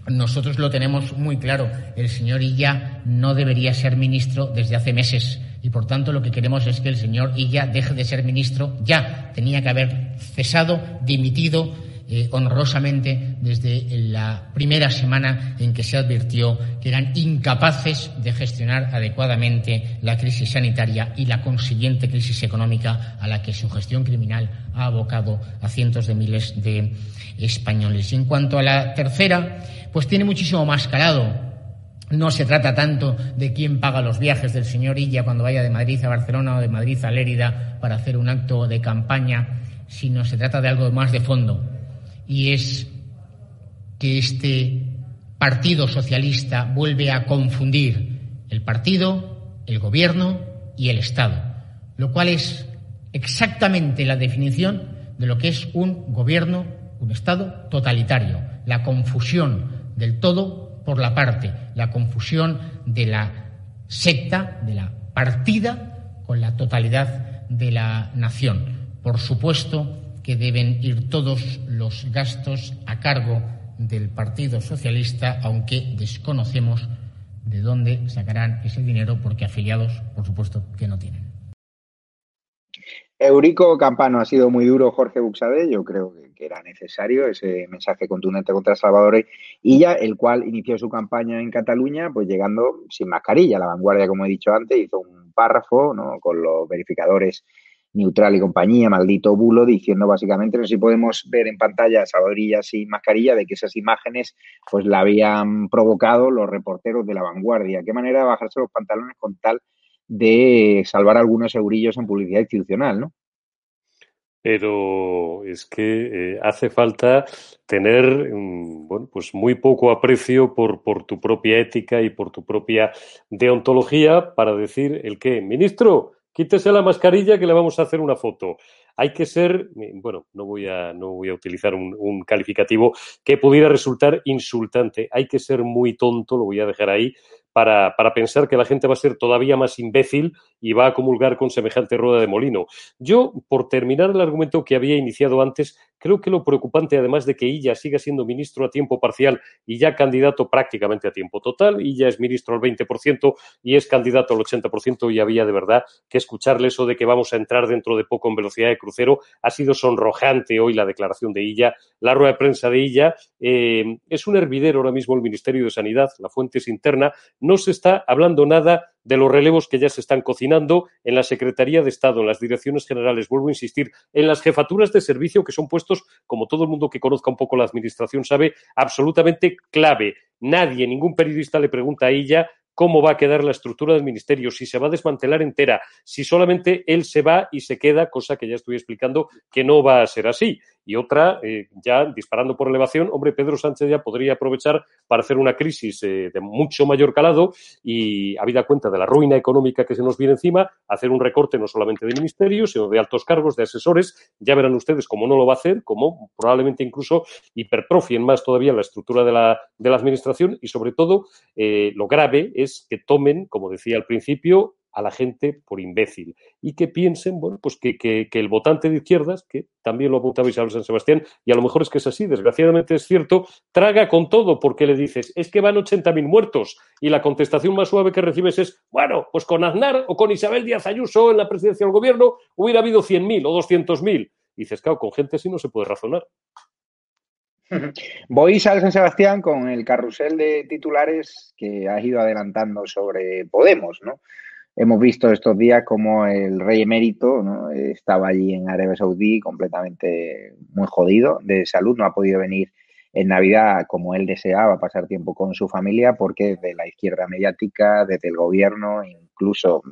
nosotros lo tenemos muy claro. El señor Illa no debería ser ministro desde hace meses y por tanto lo que queremos es que el señor Illa deje de ser ministro ya. Tenía que haber cesado, dimitido eh, honrosamente desde la primera semana en que se advirtió que eran incapaces de gestionar adecuadamente la crisis sanitaria y la consiguiente crisis económica a la que su gestión criminal ha abocado a cientos de miles de españoles. Y en cuanto a la tercera, pues tiene muchísimo más calado. No se trata tanto de quién paga los viajes del señor Illa cuando vaya de Madrid a Barcelona o de Madrid a Lérida para hacer un acto de campaña, sino se trata de algo más de fondo y es que este Partido Socialista vuelve a confundir el partido, el gobierno y el Estado, lo cual es exactamente la definición de lo que es un gobierno, un Estado totalitario, la confusión del todo por la parte, la confusión de la secta, de la partida con la totalidad de la nación. Por supuesto, que deben ir todos los gastos a cargo del Partido Socialista, aunque desconocemos de dónde sacarán ese dinero, porque afiliados, por supuesto, que no tienen. Eurico Campano ha sido muy duro, Jorge Buxade. Yo creo que era necesario ese mensaje contundente contra Salvador Illa, el cual inició su campaña en Cataluña, pues llegando sin mascarilla. La vanguardia, como he dicho antes, hizo un párrafo ¿no? con los verificadores Neutral y compañía, maldito bulo, diciendo básicamente, no sé si podemos ver en pantalla a Salvadorilla sin mascarilla, de que esas imágenes pues la habían provocado los reporteros de la vanguardia. ¿Qué manera de bajarse los pantalones con tal de salvar algunos eurillos en publicidad institucional, no? pero es que eh, hace falta tener um, bueno, pues muy poco aprecio por, por, tu propia ética y por tu propia deontología para decir el que, ministro, quítese la mascarilla que le vamos a hacer una foto. Hay que ser, bueno, no voy a, no voy a utilizar un calificativo que pudiera resultar insultante. Hay que ser muy tonto, lo voy a dejar ahí, para, pensar que la gente va a ser todavía más imbécil y va a comulgar con semejante rueda de molino. Yo, por terminar el argumento que había iniciado antes, creo que lo preocupante, además de que ella siga siendo ministro a tiempo parcial y ya candidato prácticamente a tiempo total, ya es ministro al 20% y es candidato al 80%, y había de verdad que escucharle eso de que vamos a entrar dentro de poco en velocidad de crucero. Ha sido sonrojante hoy la declaración de ella, la rueda de prensa de ella. Eh, es un hervidero ahora mismo el Ministerio de Sanidad, la fuente es interna no se está hablando nada de los relevos que ya se están cocinando en la Secretaría de Estado, en las direcciones generales, vuelvo a insistir, en las jefaturas de servicio, que son puestos, como todo el mundo que conozca un poco la Administración sabe, absolutamente clave. Nadie, ningún periodista le pregunta a ella cómo va a quedar la estructura del ministerio, si se va a desmantelar entera, si solamente él se va y se queda, cosa que ya estoy explicando que no va a ser así y otra, eh, ya disparando por elevación, hombre, Pedro Sánchez ya podría aprovechar para hacer una crisis eh, de mucho mayor calado y, habida cuenta de la ruina económica que se nos viene encima, hacer un recorte no solamente de ministerios, sino de altos cargos, de asesores. Ya verán ustedes cómo no lo va a hacer, cómo probablemente incluso hipertrofien más todavía la estructura de la, de la administración y, sobre todo, eh, lo grave es que tomen, como decía al principio, a la gente por imbécil y que piensen, bueno, pues que, que, el votante de izquierdas, que también lo apuntaba Isabel San Sebastián, y a lo mejor es que es así, desgraciadamente es cierto, traga con todo porque le dices, es que van 80.000 muertos y la contestación más suave que recibes es, bueno, pues con Aznar o con Isabel Díaz Ayuso en la presidencia del gobierno hubiera habido 100.000 o 200.000. Y dices, claro, con gente así no se puede razonar. Voy, Isabel San Sebastián, con el carrusel de titulares que has ido adelantando sobre Podemos, ¿no? Hemos visto estos días como el rey emérito estaba allí en Arabia Saudí completamente muy jodido de salud, no ha podido venir en Navidad como él deseaba pasar tiempo con su familia porque desde la izquierda mediática, desde el gobierno, incluso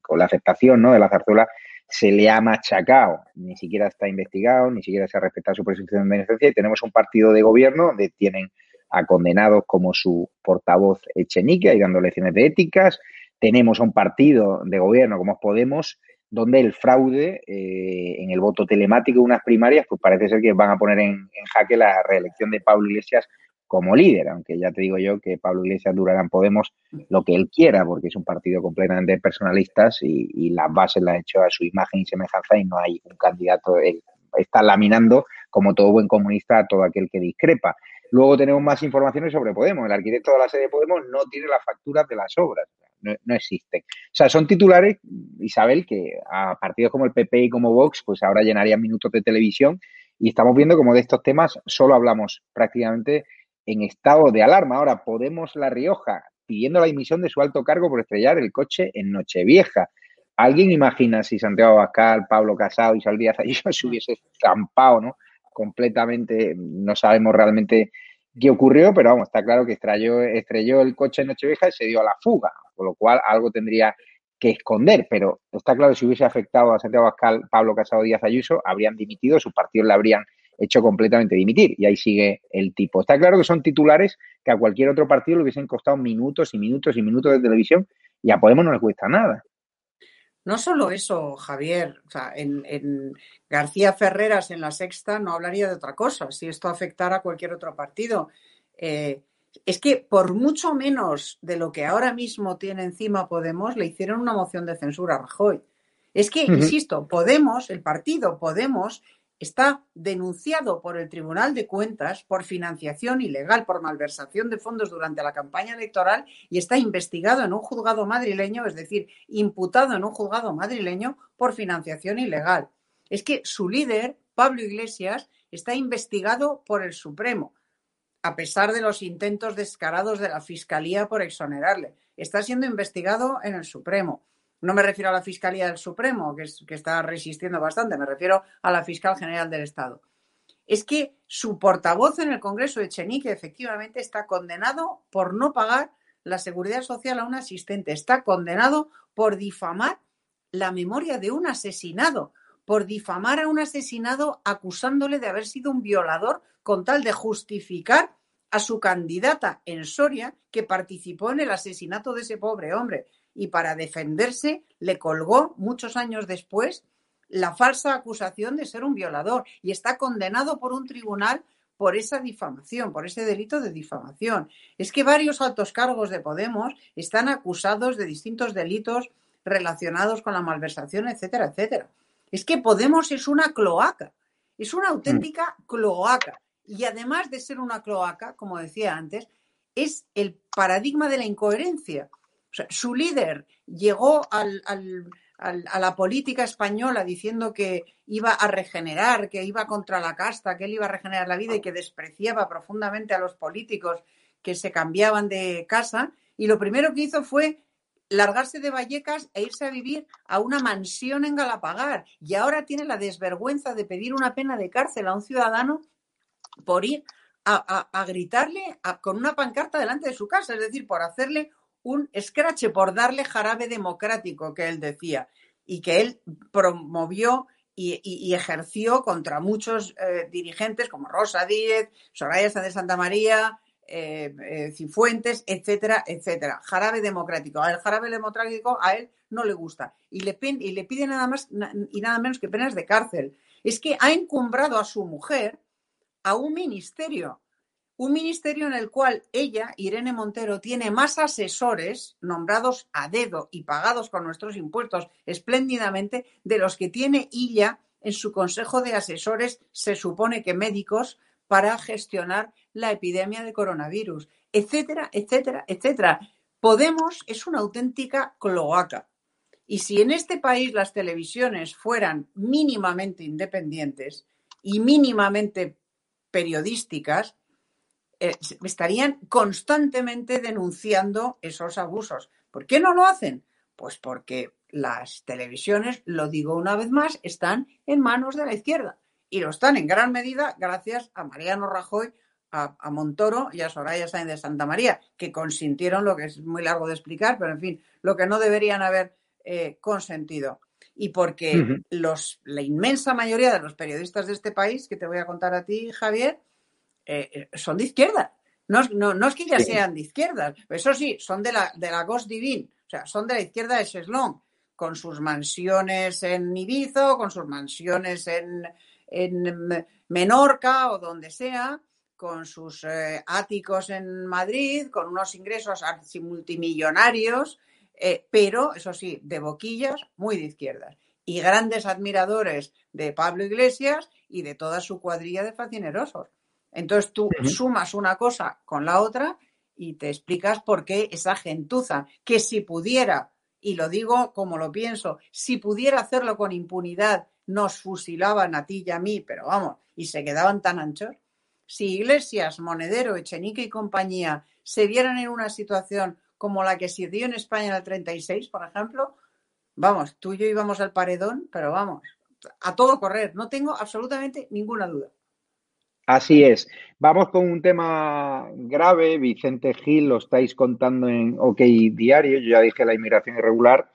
con la aceptación ¿no? de la zarzuela, se le ha machacado. Ni siquiera está investigado, ni siquiera se ha respetado su presunción de inocencia y tenemos un partido de gobierno donde tienen a condenados como su portavoz Echenique, y dando lecciones de éticas, tenemos un partido de gobierno como Podemos, donde el fraude eh, en el voto telemático de unas primarias, pues parece ser que van a poner en, jaque la reelección de Pablo Iglesias como líder, aunque ya te digo yo que Pablo Iglesias durará en Podemos lo que él quiera, porque es un partido completamente personalistas y, las bases las ha hecho a su imagen y semejanza y no hay un candidato, está laminando como todo buen comunista a todo aquel que discrepa. Luego tenemos más informaciones sobre Podemos. El arquitecto de la sede de Podemos no tiene las facturas de las obras no, existen. O sea, son titulares, Isabel, que a partidos como el PP y como Vox, pues ahora llenarían minutos de televisión y estamos viendo como de estos temas solo hablamos prácticamente en estado de alarma. Ahora, Podemos La Rioja pidiendo la dimisión de su alto cargo por estrellar el coche en Nochevieja. ¿Alguien imagina si Santiago Abascal, Pablo Casado y Díaz se hubiese estampado, ¿no? Completamente, no sabemos realmente qué ocurrió, pero vamos, está claro que estrelló, estrelló el coche en Nochevieja y se dio a la fuga, con lo cual algo tendría que esconder, pero está claro si hubiese afectado a Santiago Pascal, Pablo Casado Díaz Ayuso, habrían dimitido, sus partidos le habrían hecho completamente dimitir y ahí sigue el tipo. Está claro que son titulares que a cualquier otro partido le hubiesen costado minutos y minutos y minutos de televisión y a Podemos no le cuesta nada. No solo eso, Javier, o sea, en, García Ferreras en la sexta no hablaría de otra cosa, si esto afectara a cualquier otro partido. Eh, es que por mucho menos de lo que ahora mismo tiene encima Podemos, le hicieron una moción de censura a Rajoy. Es que, insisto, Podemos, el partido Podemos, está denunciado por el Tribunal de Cuentas por financiación ilegal, por malversación de fondos durante la campaña electoral y está investigado en un juzgado madrileño, es decir, imputado en un juzgado madrileño por financiación ilegal. Es que su líder, Pablo Iglesias, está investigado por el Supremo, a pesar de los intentos descarados de la Fiscalía por exonerarle. Está siendo investigado en el Supremo. No me refiero a la Fiscalía del Supremo, que, está resistiendo bastante, me refiero a la Fiscal General del Estado. Es que su portavoz en el Congreso, Echenique, efectivamente está condenado por no pagar la seguridad social a un asistente. Está condenado por difamar la memoria de un asesinado, por difamar a un asesinado acusándole de haber sido un violador con tal de justificar a su candidata en Soria que participó en el asesinato de ese pobre hombre y para defenderse le colgó muchos años después la falsa acusación de ser un violador y está condenado por un tribunal por esa difamación, por ese delito de difamación. Es que varios altos cargos de Podemos están acusados de distintos delitos relacionados con la malversación, etcétera, etcétera. Es que Podemos es una cloaca, es una auténtica cloaca. Y además de ser una cloaca, como decía antes, es el paradigma de la incoherencia. Su líder llegó al, a la política española diciendo que iba a regenerar, que iba contra la casta, que él iba a regenerar la vida y que despreciaba profundamente a los políticos que se cambiaban de casa. Y lo primero que hizo fue largarse de Vallecas e irse a vivir a una mansión en Galapagar. Y ahora tiene la desvergüenza de pedir una pena de cárcel a un ciudadano por ir a, gritarle con una pancarta delante de su casa, es decir, por hacerle un escrache por darle jarabe democrático que él decía y que él promovió y, ejerció contra muchos eh, dirigentes como Rosa Díez, Soraya de Santa María, eh, eh, Cifuentes, etcétera, etcétera. Jarabe democrático. El jarabe democrático a él no le gusta y le pide nada más y nada menos que penas de cárcel. Es que ha encumbrado a su mujer a un ministerio un ministerio en el cual ella, Irene Montero, tiene más asesores nombrados a dedo y pagados con nuestros impuestos espléndidamente de los que tiene ella en su consejo de asesores, se supone que médicos, para gestionar la epidemia de coronavirus, etcétera, etcétera, etcétera. Podemos es una auténtica cloaca. Y si en este país las televisiones fueran mínimamente independientes y mínimamente periodísticas, eh, estarían constantemente denunciando esos abusos. ¿Por qué no lo hacen? Pues porque las televisiones, lo digo una vez más, están en manos de la izquierda y lo están en gran medida gracias a Mariano Rajoy, a, Montoro y a Soraya Sáenz de Santa María, que consintieron lo que es muy largo de explicar, pero en fin, lo que no deberían haber eh, consentido. Y porque los, la inmensa mayoría de los periodistas de este país, que te voy a contar a ti, Javier, eh, eh, son de izquierda. No, es que ya sean de izquierda, eso sí, son de la, de la Ghost Divine, o sea, son de la izquierda de Cheslong, con sus mansiones en Ibiza, con sus mansiones en, Menorca o donde sea, con sus eh, áticos en Madrid, con unos ingresos multimillonarios, pero eso sí, de boquillas muy de izquierdas. Y grandes admiradores de Pablo Iglesias y de toda su cuadrilla de fascinerosos. Entonces tú sumas una cosa con la otra y te explicas por qué esa gentuza, que si pudiera, y lo digo como lo pienso, si pudiera hacerlo con impunidad, nos fusilaban a ti y a mí, pero vamos, y se quedaban tan anchos. Si Iglesias, Monedero, Echenique y compañía se vieran en una situación como la que se dio en España en el 36, por ejemplo, vamos, tú y yo íbamos al paredón, pero vamos, a todo correr, no tengo absolutamente ninguna duda. Así es. Vamos con un tema grave. Vicente Gil lo estáis contando en OK Diario. Yo ya dije la inmigración irregular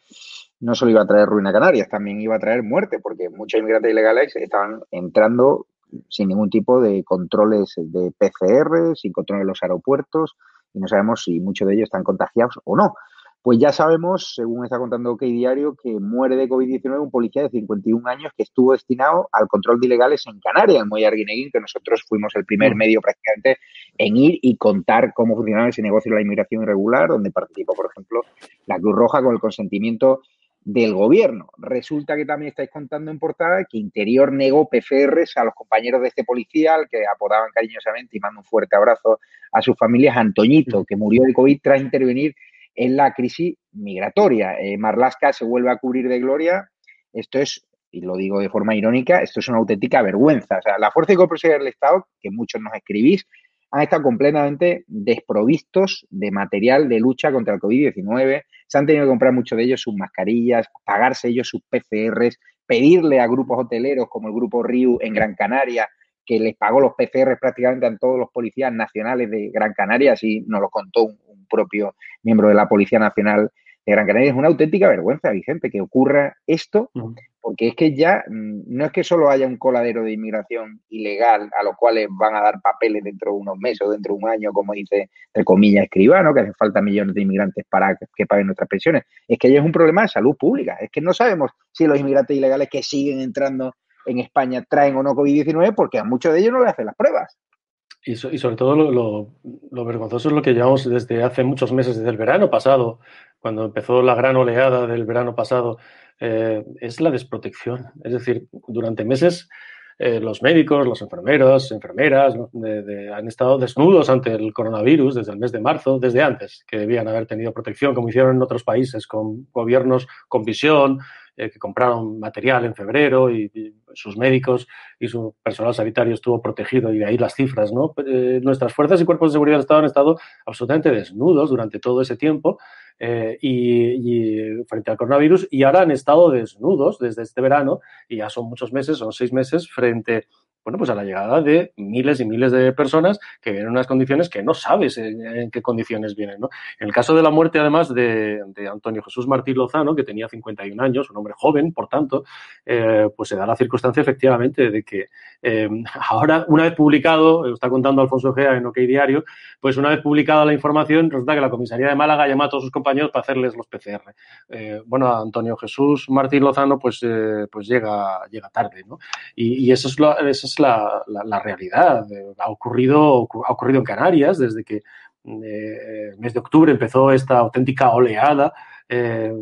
no solo iba a traer ruina a Canarias, también iba a traer muerte, porque muchos inmigrantes ilegales estaban entrando sin ningún tipo de controles de PCR, sin control en los aeropuertos, y no sabemos si muchos de ellos están contagiados o no. Pues ya sabemos, según está contando OK Diario, que muere de COVID-19 un policía de 51 años que estuvo destinado al control de ilegales en Canarias, en Moyarguineguín, que nosotros fuimos el primer mm. medio prácticamente en ir y contar cómo funcionaba ese negocio de la inmigración irregular, donde participó, por ejemplo, la Cruz Roja con el consentimiento del gobierno. Resulta que también estáis contando en portada que Interior negó PCRs a los compañeros de este policía, al que apodaban cariñosamente y mando un fuerte abrazo a sus familias, Antoñito, que murió de COVID tras intervenir en la crisis migratoria. Eh, Marlaska se vuelve a cubrir de gloria. Esto es, y lo digo de forma irónica, esto es una auténtica vergüenza. O sea, la Fuerza y Cuerpo del Estado, que muchos nos escribís, han estado completamente desprovistos de material de lucha contra el COVID-19. Se han tenido que comprar muchos de ellos sus mascarillas, pagarse ellos sus PCRs, pedirle a grupos hoteleros como el Grupo RIU en Gran Canaria que les pagó los PCRs prácticamente a todos los policías nacionales de Gran Canaria, así nos lo contó un, propio miembro de la Policía Nacional Gran Canaria. Es una auténtica vergüenza, Vicente, que ocurra esto, porque es que ya mm, no es que solo haya un coladero de inmigración ilegal a los cuales van a dar papeles dentro de unos meses o dentro de un año, como dice, entre comillas, escribano, que hacen falta millones de inmigrantes para que paguen nuestras pensiones. Es que ya es un problema de salud pública. Es que no sabemos si los inmigrantes ilegales que siguen entrando en España traen o no COVID-19 porque a muchos de ellos no les hacen las pruebas. Y, sobre todo lo, vergonzoso es lo que llevamos desde hace muchos meses, desde el verano pasado, cuando empezó la gran oleada del verano pasado, eh, es la desprotección. Es decir, durante meses eh, los médicos, los enfermeros, enfermeras han estado desnudos ante el coronavirus desde el mes de marzo, desde antes, que debían haber tenido protección, como hicieron en otros países, con gobiernos con visión, eh, que compraron material en febrero y, sus médicos y su personal sanitario estuvo protegido y de ahí las cifras, ¿no? Eh, nuestras fuerzas y cuerpos de seguridad del Estado han estado absolutamente desnudos durante todo ese tiempo eh, y, frente al coronavirus y ahora han estado desnudos desde este verano y ya son muchos meses, son seis meses frente bueno, pues a la llegada de miles y miles de personas que vienen en unas condiciones que no sabes en, qué condiciones vienen. ¿no? En el caso de la muerte, además, de, Antonio Jesús Martín Lozano, que tenía 51 años, un hombre joven, por tanto, eh, pues se da la circunstancia efectivamente de que eh, ahora, una vez publicado, está contando Alfonso Gea en OK Diario, pues una vez publicada la información, resulta que la comisaría de Málaga llama a todos sus compañeros para hacerles los PCR. Eh, bueno, Antonio Jesús Martín Lozano, pues, pues llega, llega tarde, ¿no? Y, lo, eso es la, realidad. Ha ocurrido, ha ocurrido en Canarias desde que eh, el mes de octubre empezó esta auténtica oleada. Eh,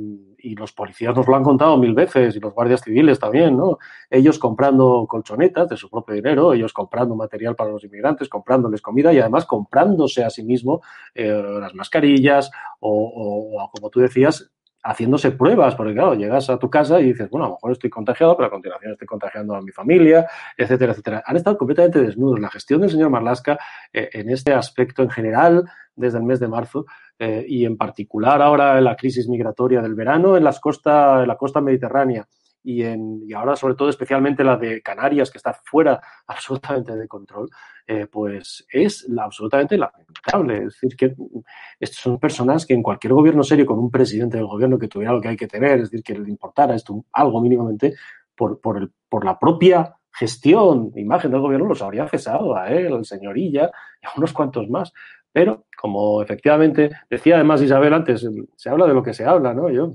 y los policías nos lo han contado mil veces y los guardias civiles también, ¿no? Ellos comprando colchonetas de su propio dinero, ellos comprando material para los inmigrantes, comprándoles comida y además comprándose a sí mismo eh, las mascarillas o, como tú decías, haciéndose pruebas, porque claro, llegas a tu casa y dices, bueno, a lo mejor estoy contagiado, pero a continuación estoy contagiando a mi familia, etcétera, etcétera. Han estado completamente desnudos. La gestión del señor Marlasca eh, en este aspecto en general, desde el mes de marzo, eh, y en particular ahora en la crisis migratoria del verano en, las costa, en la costa mediterránea, y, en, y ahora sobre todo especialmente la de Canarias, que está fuera absolutamente de control, eh, pues es la, absolutamente lamentable. Es decir, que estas son personas que en cualquier gobierno serio, con un presidente del gobierno que tuviera lo que hay que tener, es decir, que le importara esto algo mínimamente, por, por, el, por la propia gestión, imagen del gobierno, los habría cesado a él, al señorilla y a unos cuantos más. Pero, como efectivamente decía además Isabel antes, se habla de lo que se habla, ¿no? Yo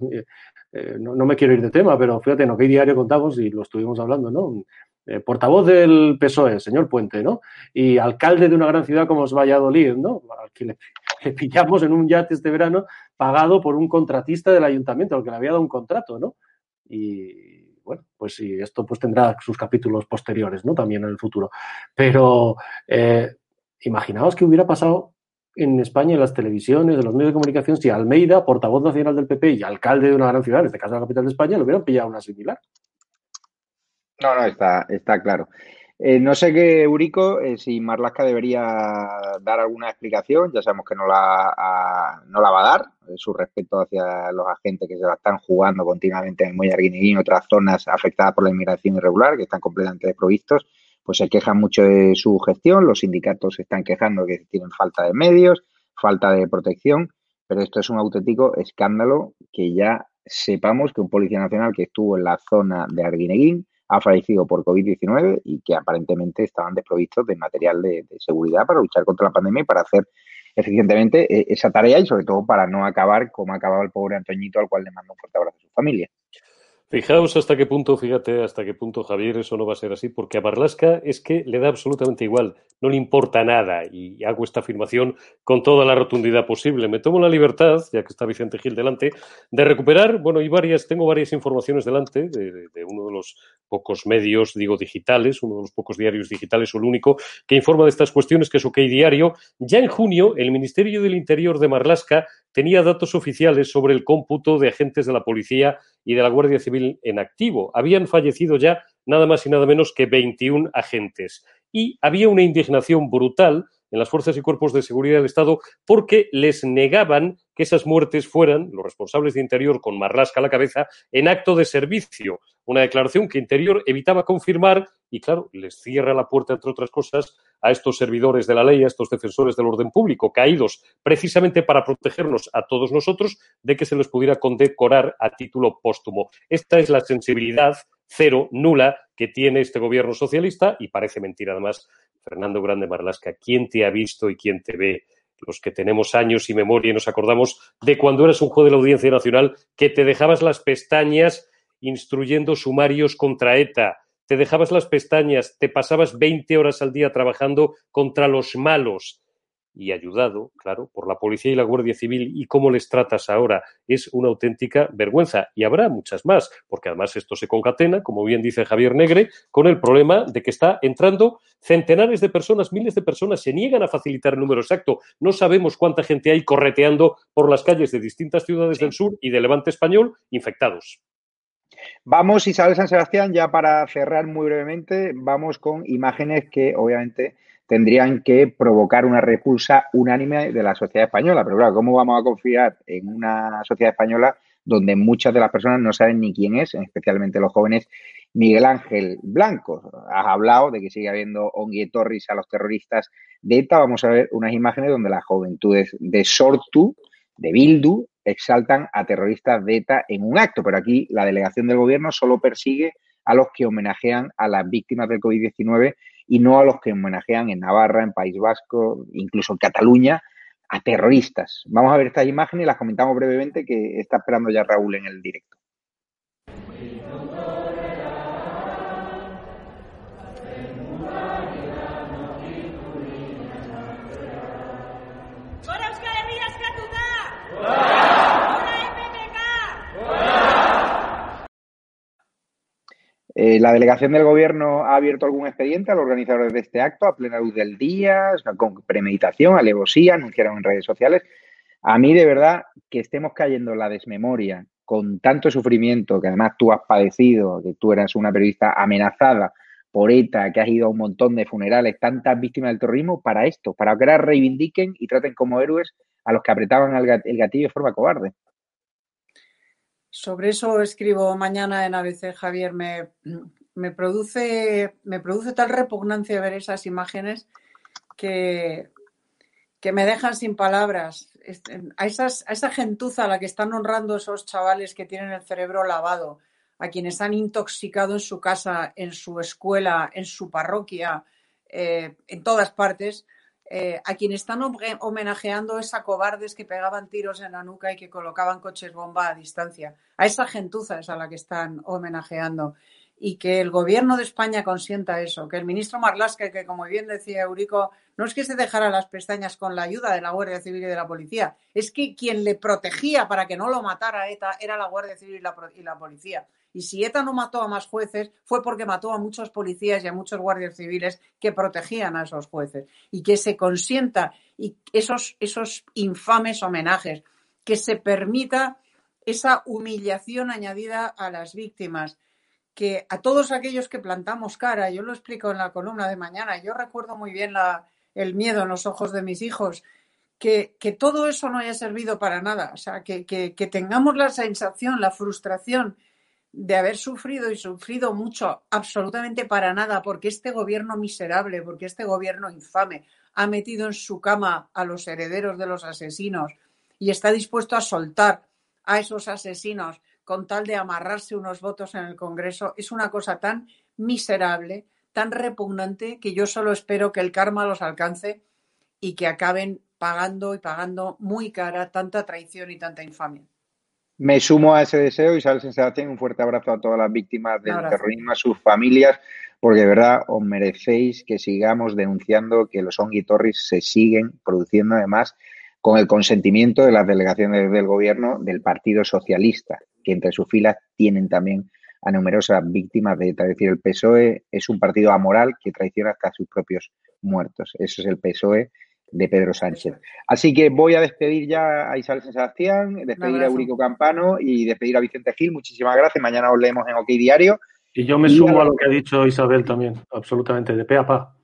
eh, no, me quiero ir de tema, pero fíjate, en qué diario contamos y lo estuvimos hablando, ¿no? Eh, portavoz del PSOE, señor Puente, ¿no? Y alcalde de una gran ciudad como es Valladolid, ¿no? Al que le, pillamos en un yate este verano pagado por un contratista del ayuntamiento, al que le había dado un contrato, ¿no? Y bueno, pues sí, esto pues tendrá sus capítulos posteriores, ¿no? También en el futuro. Pero eh, imaginaos que hubiera pasado en España, en las televisiones, en los medios de comunicación, si Almeida, portavoz nacional del PP y alcalde de una gran ciudad, en este caso la capital de España, lo hubieran pillado una similar. No, no, está, está claro. Eh, no sé qué, Eurico, eh, si Marlasca debería dar alguna explicación, ya sabemos que no la, no la va a dar, eh, su respeto hacia los agentes que se la están jugando continuamente en el y en otras zonas afectadas por la inmigración irregular, que están completamente desprovistos pues se quejan mucho de su gestión, los sindicatos se están quejando que tienen falta de medios, falta de protección, pero esto es un auténtico escándalo que ya sepamos que un policía nacional que estuvo en la zona de Arguineguín ha fallecido por COVID-19 y que aparentemente estaban desprovistos de material de, seguridad para luchar contra la pandemia y para hacer eficientemente eh, esa tarea y sobre todo para no acabar como ha acabado el pobre Antoñito al cual le mando un fuerte abrazo a su familia. Fijaos hasta qué punto, fíjate hasta qué punto, Javier, eso no va a ser así, porque a Marlasca es que le da absolutamente igual, no le importa nada, y hago esta afirmación con toda la rotundidad posible. Me tomo la libertad, ya que está Vicente Gil delante, de recuperar, bueno, y varias, tengo varias informaciones delante de, uno de los pocos medios, digo, digitales, uno de los pocos diarios digitales o el único, que informa de estas cuestiones, que es OK Diario. Ya en junio, el Ministerio del Interior de Marlasca tenía datos oficiales sobre el cómputo de agentes de la policía y de la Guardia Civil en activo. Habían fallecido ya nada más y nada menos que 21 agentes. Y había una indignación brutal en las fuerzas y cuerpos de seguridad del Estado porque les negaban que esas muertes fueran, los responsables de Interior con Marlasca a la cabeza, en acto de servicio. Una declaración que Interior evitaba confirmar y, claro, les cierra la puerta, entre otras cosas, a estos servidores de la ley, a estos defensores del orden público, caídos precisamente para protegernos a todos nosotros de que se les pudiera condecorar a título póstumo. Esta es la sensibilidad cero, nula, que tiene este gobierno socialista y parece mentira además, Fernando Grande Marlasca, ¿quién te ha visto y quién te ve? los que tenemos años y memoria y nos acordamos de cuando eras un juez de la Audiencia Nacional que te dejabas las pestañas instruyendo sumarios contra ETA, te dejabas las pestañas, te pasabas 20 horas al día trabajando contra los malos y ayudado, claro, por la policía y la Guardia Civil y cómo les tratas ahora, es una auténtica vergüenza. Y habrá muchas más, porque además esto se concatena, como bien dice Javier Negre, con el problema de que está entrando centenares de personas, miles de personas, se niegan a facilitar el número exacto. No sabemos cuánta gente hay correteando por las calles de distintas ciudades del sur y del levante español infectados. Vamos, Isabel San Sebastián, ya para cerrar muy brevemente, vamos con imágenes que obviamente tendrían que provocar una repulsa unánime de la sociedad española. Pero claro, ¿cómo vamos a confiar en una sociedad española donde muchas de las personas no saben ni quién es, especialmente los jóvenes? Miguel Ángel Blanco, has hablado de que sigue habiendo onguietorris a los terroristas de ETA. Vamos a ver unas imágenes donde las juventudes de Sortu, de Bildu, exaltan a terroristas de ETA en un acto. Pero aquí la delegación del gobierno solo persigue a los que homenajean a las víctimas del COVID-19 y no a los que homenajean en Navarra, en País Vasco, incluso en Cataluña, a terroristas. Vamos a ver estas imágenes y las comentamos brevemente que está esperando ya Raúl en el directo. Eh, la delegación del gobierno ha abierto algún expediente a los organizadores de este acto a plena luz del día, con premeditación, alevosía, anunciaron en redes sociales. A mí, de verdad, que estemos cayendo en la desmemoria con tanto sufrimiento, que además tú has padecido, que tú eras una periodista amenazada por ETA, que has ido a un montón de funerales, tantas víctimas del terrorismo, para esto, para que ahora reivindiquen y traten como héroes a los que apretaban el gatillo de forma cobarde. Sobre eso escribo mañana en ABC, Javier. Me, me, produce, me produce tal repugnancia ver esas imágenes que, que me dejan sin palabras. A, esas, a esa gentuza a la que están honrando esos chavales que tienen el cerebro lavado, a quienes han intoxicado en su casa, en su escuela, en su parroquia, eh, en todas partes, eh, a quienes están homenajeando a cobardes que pegaban tiros en la nuca y que colocaban coches bomba a distancia. A esa gentuza es a la que están homenajeando. Y que el gobierno de España consienta eso, que el ministro Marlasca, que como bien decía Eurico, no es que se dejara las pestañas con la ayuda de la Guardia Civil y de la policía, es que quien le protegía para que no lo matara ETA era la Guardia Civil y la policía. Y si ETA no mató a más jueces, fue porque mató a muchos policías y a muchos guardias civiles que protegían a esos jueces. Y que se consienta y esos, esos infames homenajes, que se permita esa humillación añadida a las víctimas, que a todos aquellos que plantamos cara, yo lo explico en la columna de mañana, yo recuerdo muy bien el miedo en los ojos de mis hijos, que, todo eso no haya servido para nada, o sea, que, que tengamos la sensación, la frustración de haber sufrido y sufrido mucho absolutamente para nada, porque este gobierno miserable, porque este gobierno infame ha metido en su cama a los herederos de los asesinos y está dispuesto a soltar a esos asesinos con tal de amarrarse unos votos en el Congreso, es una cosa tan miserable, tan repugnante, que yo solo espero que el karma los alcance y que acaben pagando y pagando muy cara tanta traición y tanta infamia. Me sumo a ese deseo y Isabel Sebastián, un fuerte abrazo a todas las víctimas del terrorismo, a sus familias, porque de verdad os merecéis que sigamos denunciando que los onguitorris se siguen produciendo además con el consentimiento de las delegaciones del gobierno del Partido Socialista, que entre sus filas tienen también a numerosas víctimas de ETA. Es decir, el PSOE es un partido amoral que traiciona hasta a sus propios muertos. Eso es el PSOE de Pedro Sánchez. Así que voy a despedir ya a Isabel San Sebastián, despedir a Eurico Campano y despedir a Vicente Gil. Muchísimas gracias. Mañana os leemos en OK Diario. Y yo me sumo a lo que ha dicho Isabel también, absolutamente, de pe a pa.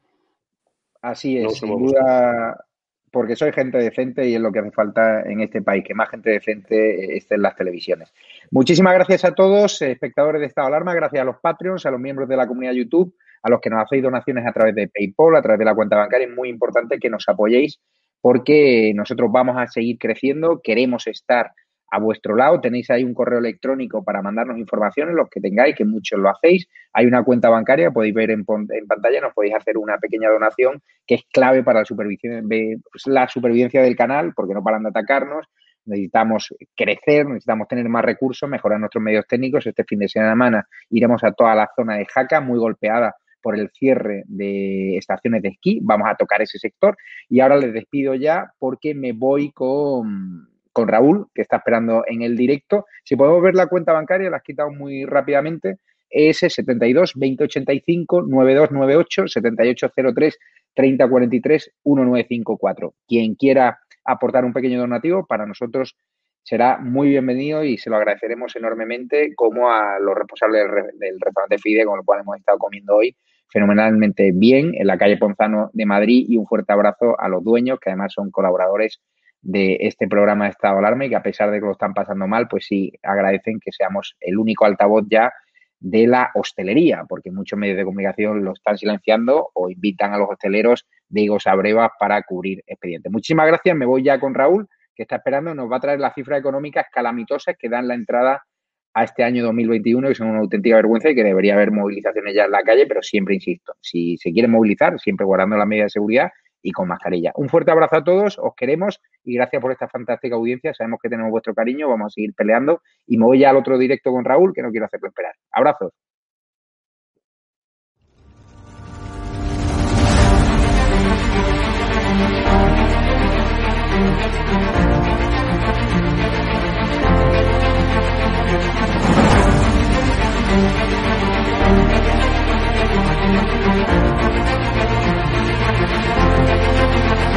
Así es, sin duda, porque soy gente decente y es lo que hace falta en este país, que más gente decente esté en las televisiones. Muchísimas gracias a todos, espectadores de Estado Alarma, gracias a los Patreons, a los miembros de la comunidad YouTube, a los que nos hacéis donaciones a través de PayPal, a través de la cuenta bancaria, es muy importante que nos apoyéis porque nosotros vamos a seguir creciendo, queremos estar a vuestro lado. Tenéis ahí un correo electrónico para mandarnos informaciones, los que tengáis, que muchos lo hacéis. Hay una cuenta bancaria, podéis ver en, pantalla, nos podéis hacer una pequeña donación que es clave para la supervivencia, pues, la supervivencia del canal, porque no paran de atacarnos. Necesitamos crecer, necesitamos tener más recursos, mejorar nuestros medios técnicos. Este fin de semana iremos a toda la zona de Jaca, muy golpeada por el cierre de estaciones de esquí. Vamos a tocar ese sector. Y ahora les despido ya porque me voy con, con Raúl, que está esperando en el directo. Si podemos ver la cuenta bancaria, la has quitado muy rápidamente. Es 72 2085 9298 7803 3043 1954. Quien quiera aportar un pequeño donativo, para nosotros será muy bienvenido y se lo agradeceremos enormemente como a los responsables del, restaurante FIDE, con el cual hemos estado comiendo hoy fenomenalmente bien en la calle Ponzano de Madrid y un fuerte abrazo a los dueños, que además son colaboradores de este programa de Estado Alarma y que a pesar de que lo están pasando mal, pues sí agradecen que seamos el único altavoz ya de la hostelería, porque muchos medios de comunicación lo están silenciando o invitan a los hosteleros de Higos a Brevas para cubrir expedientes. Muchísimas gracias, me voy ya con Raúl, que está esperando, nos va a traer las cifras económicas calamitosas que dan la entrada a este año 2021, que son una auténtica vergüenza y que debería haber movilizaciones ya en la calle, pero siempre insisto, si se quiere movilizar, siempre guardando las medidas de seguridad, y con mascarilla. Un fuerte abrazo a todos, os queremos y gracias por esta fantástica audiencia. Sabemos que tenemos vuestro cariño, vamos a seguir peleando y me voy ya al otro directo con Raúl, que no quiero hacerlo esperar. Abrazos.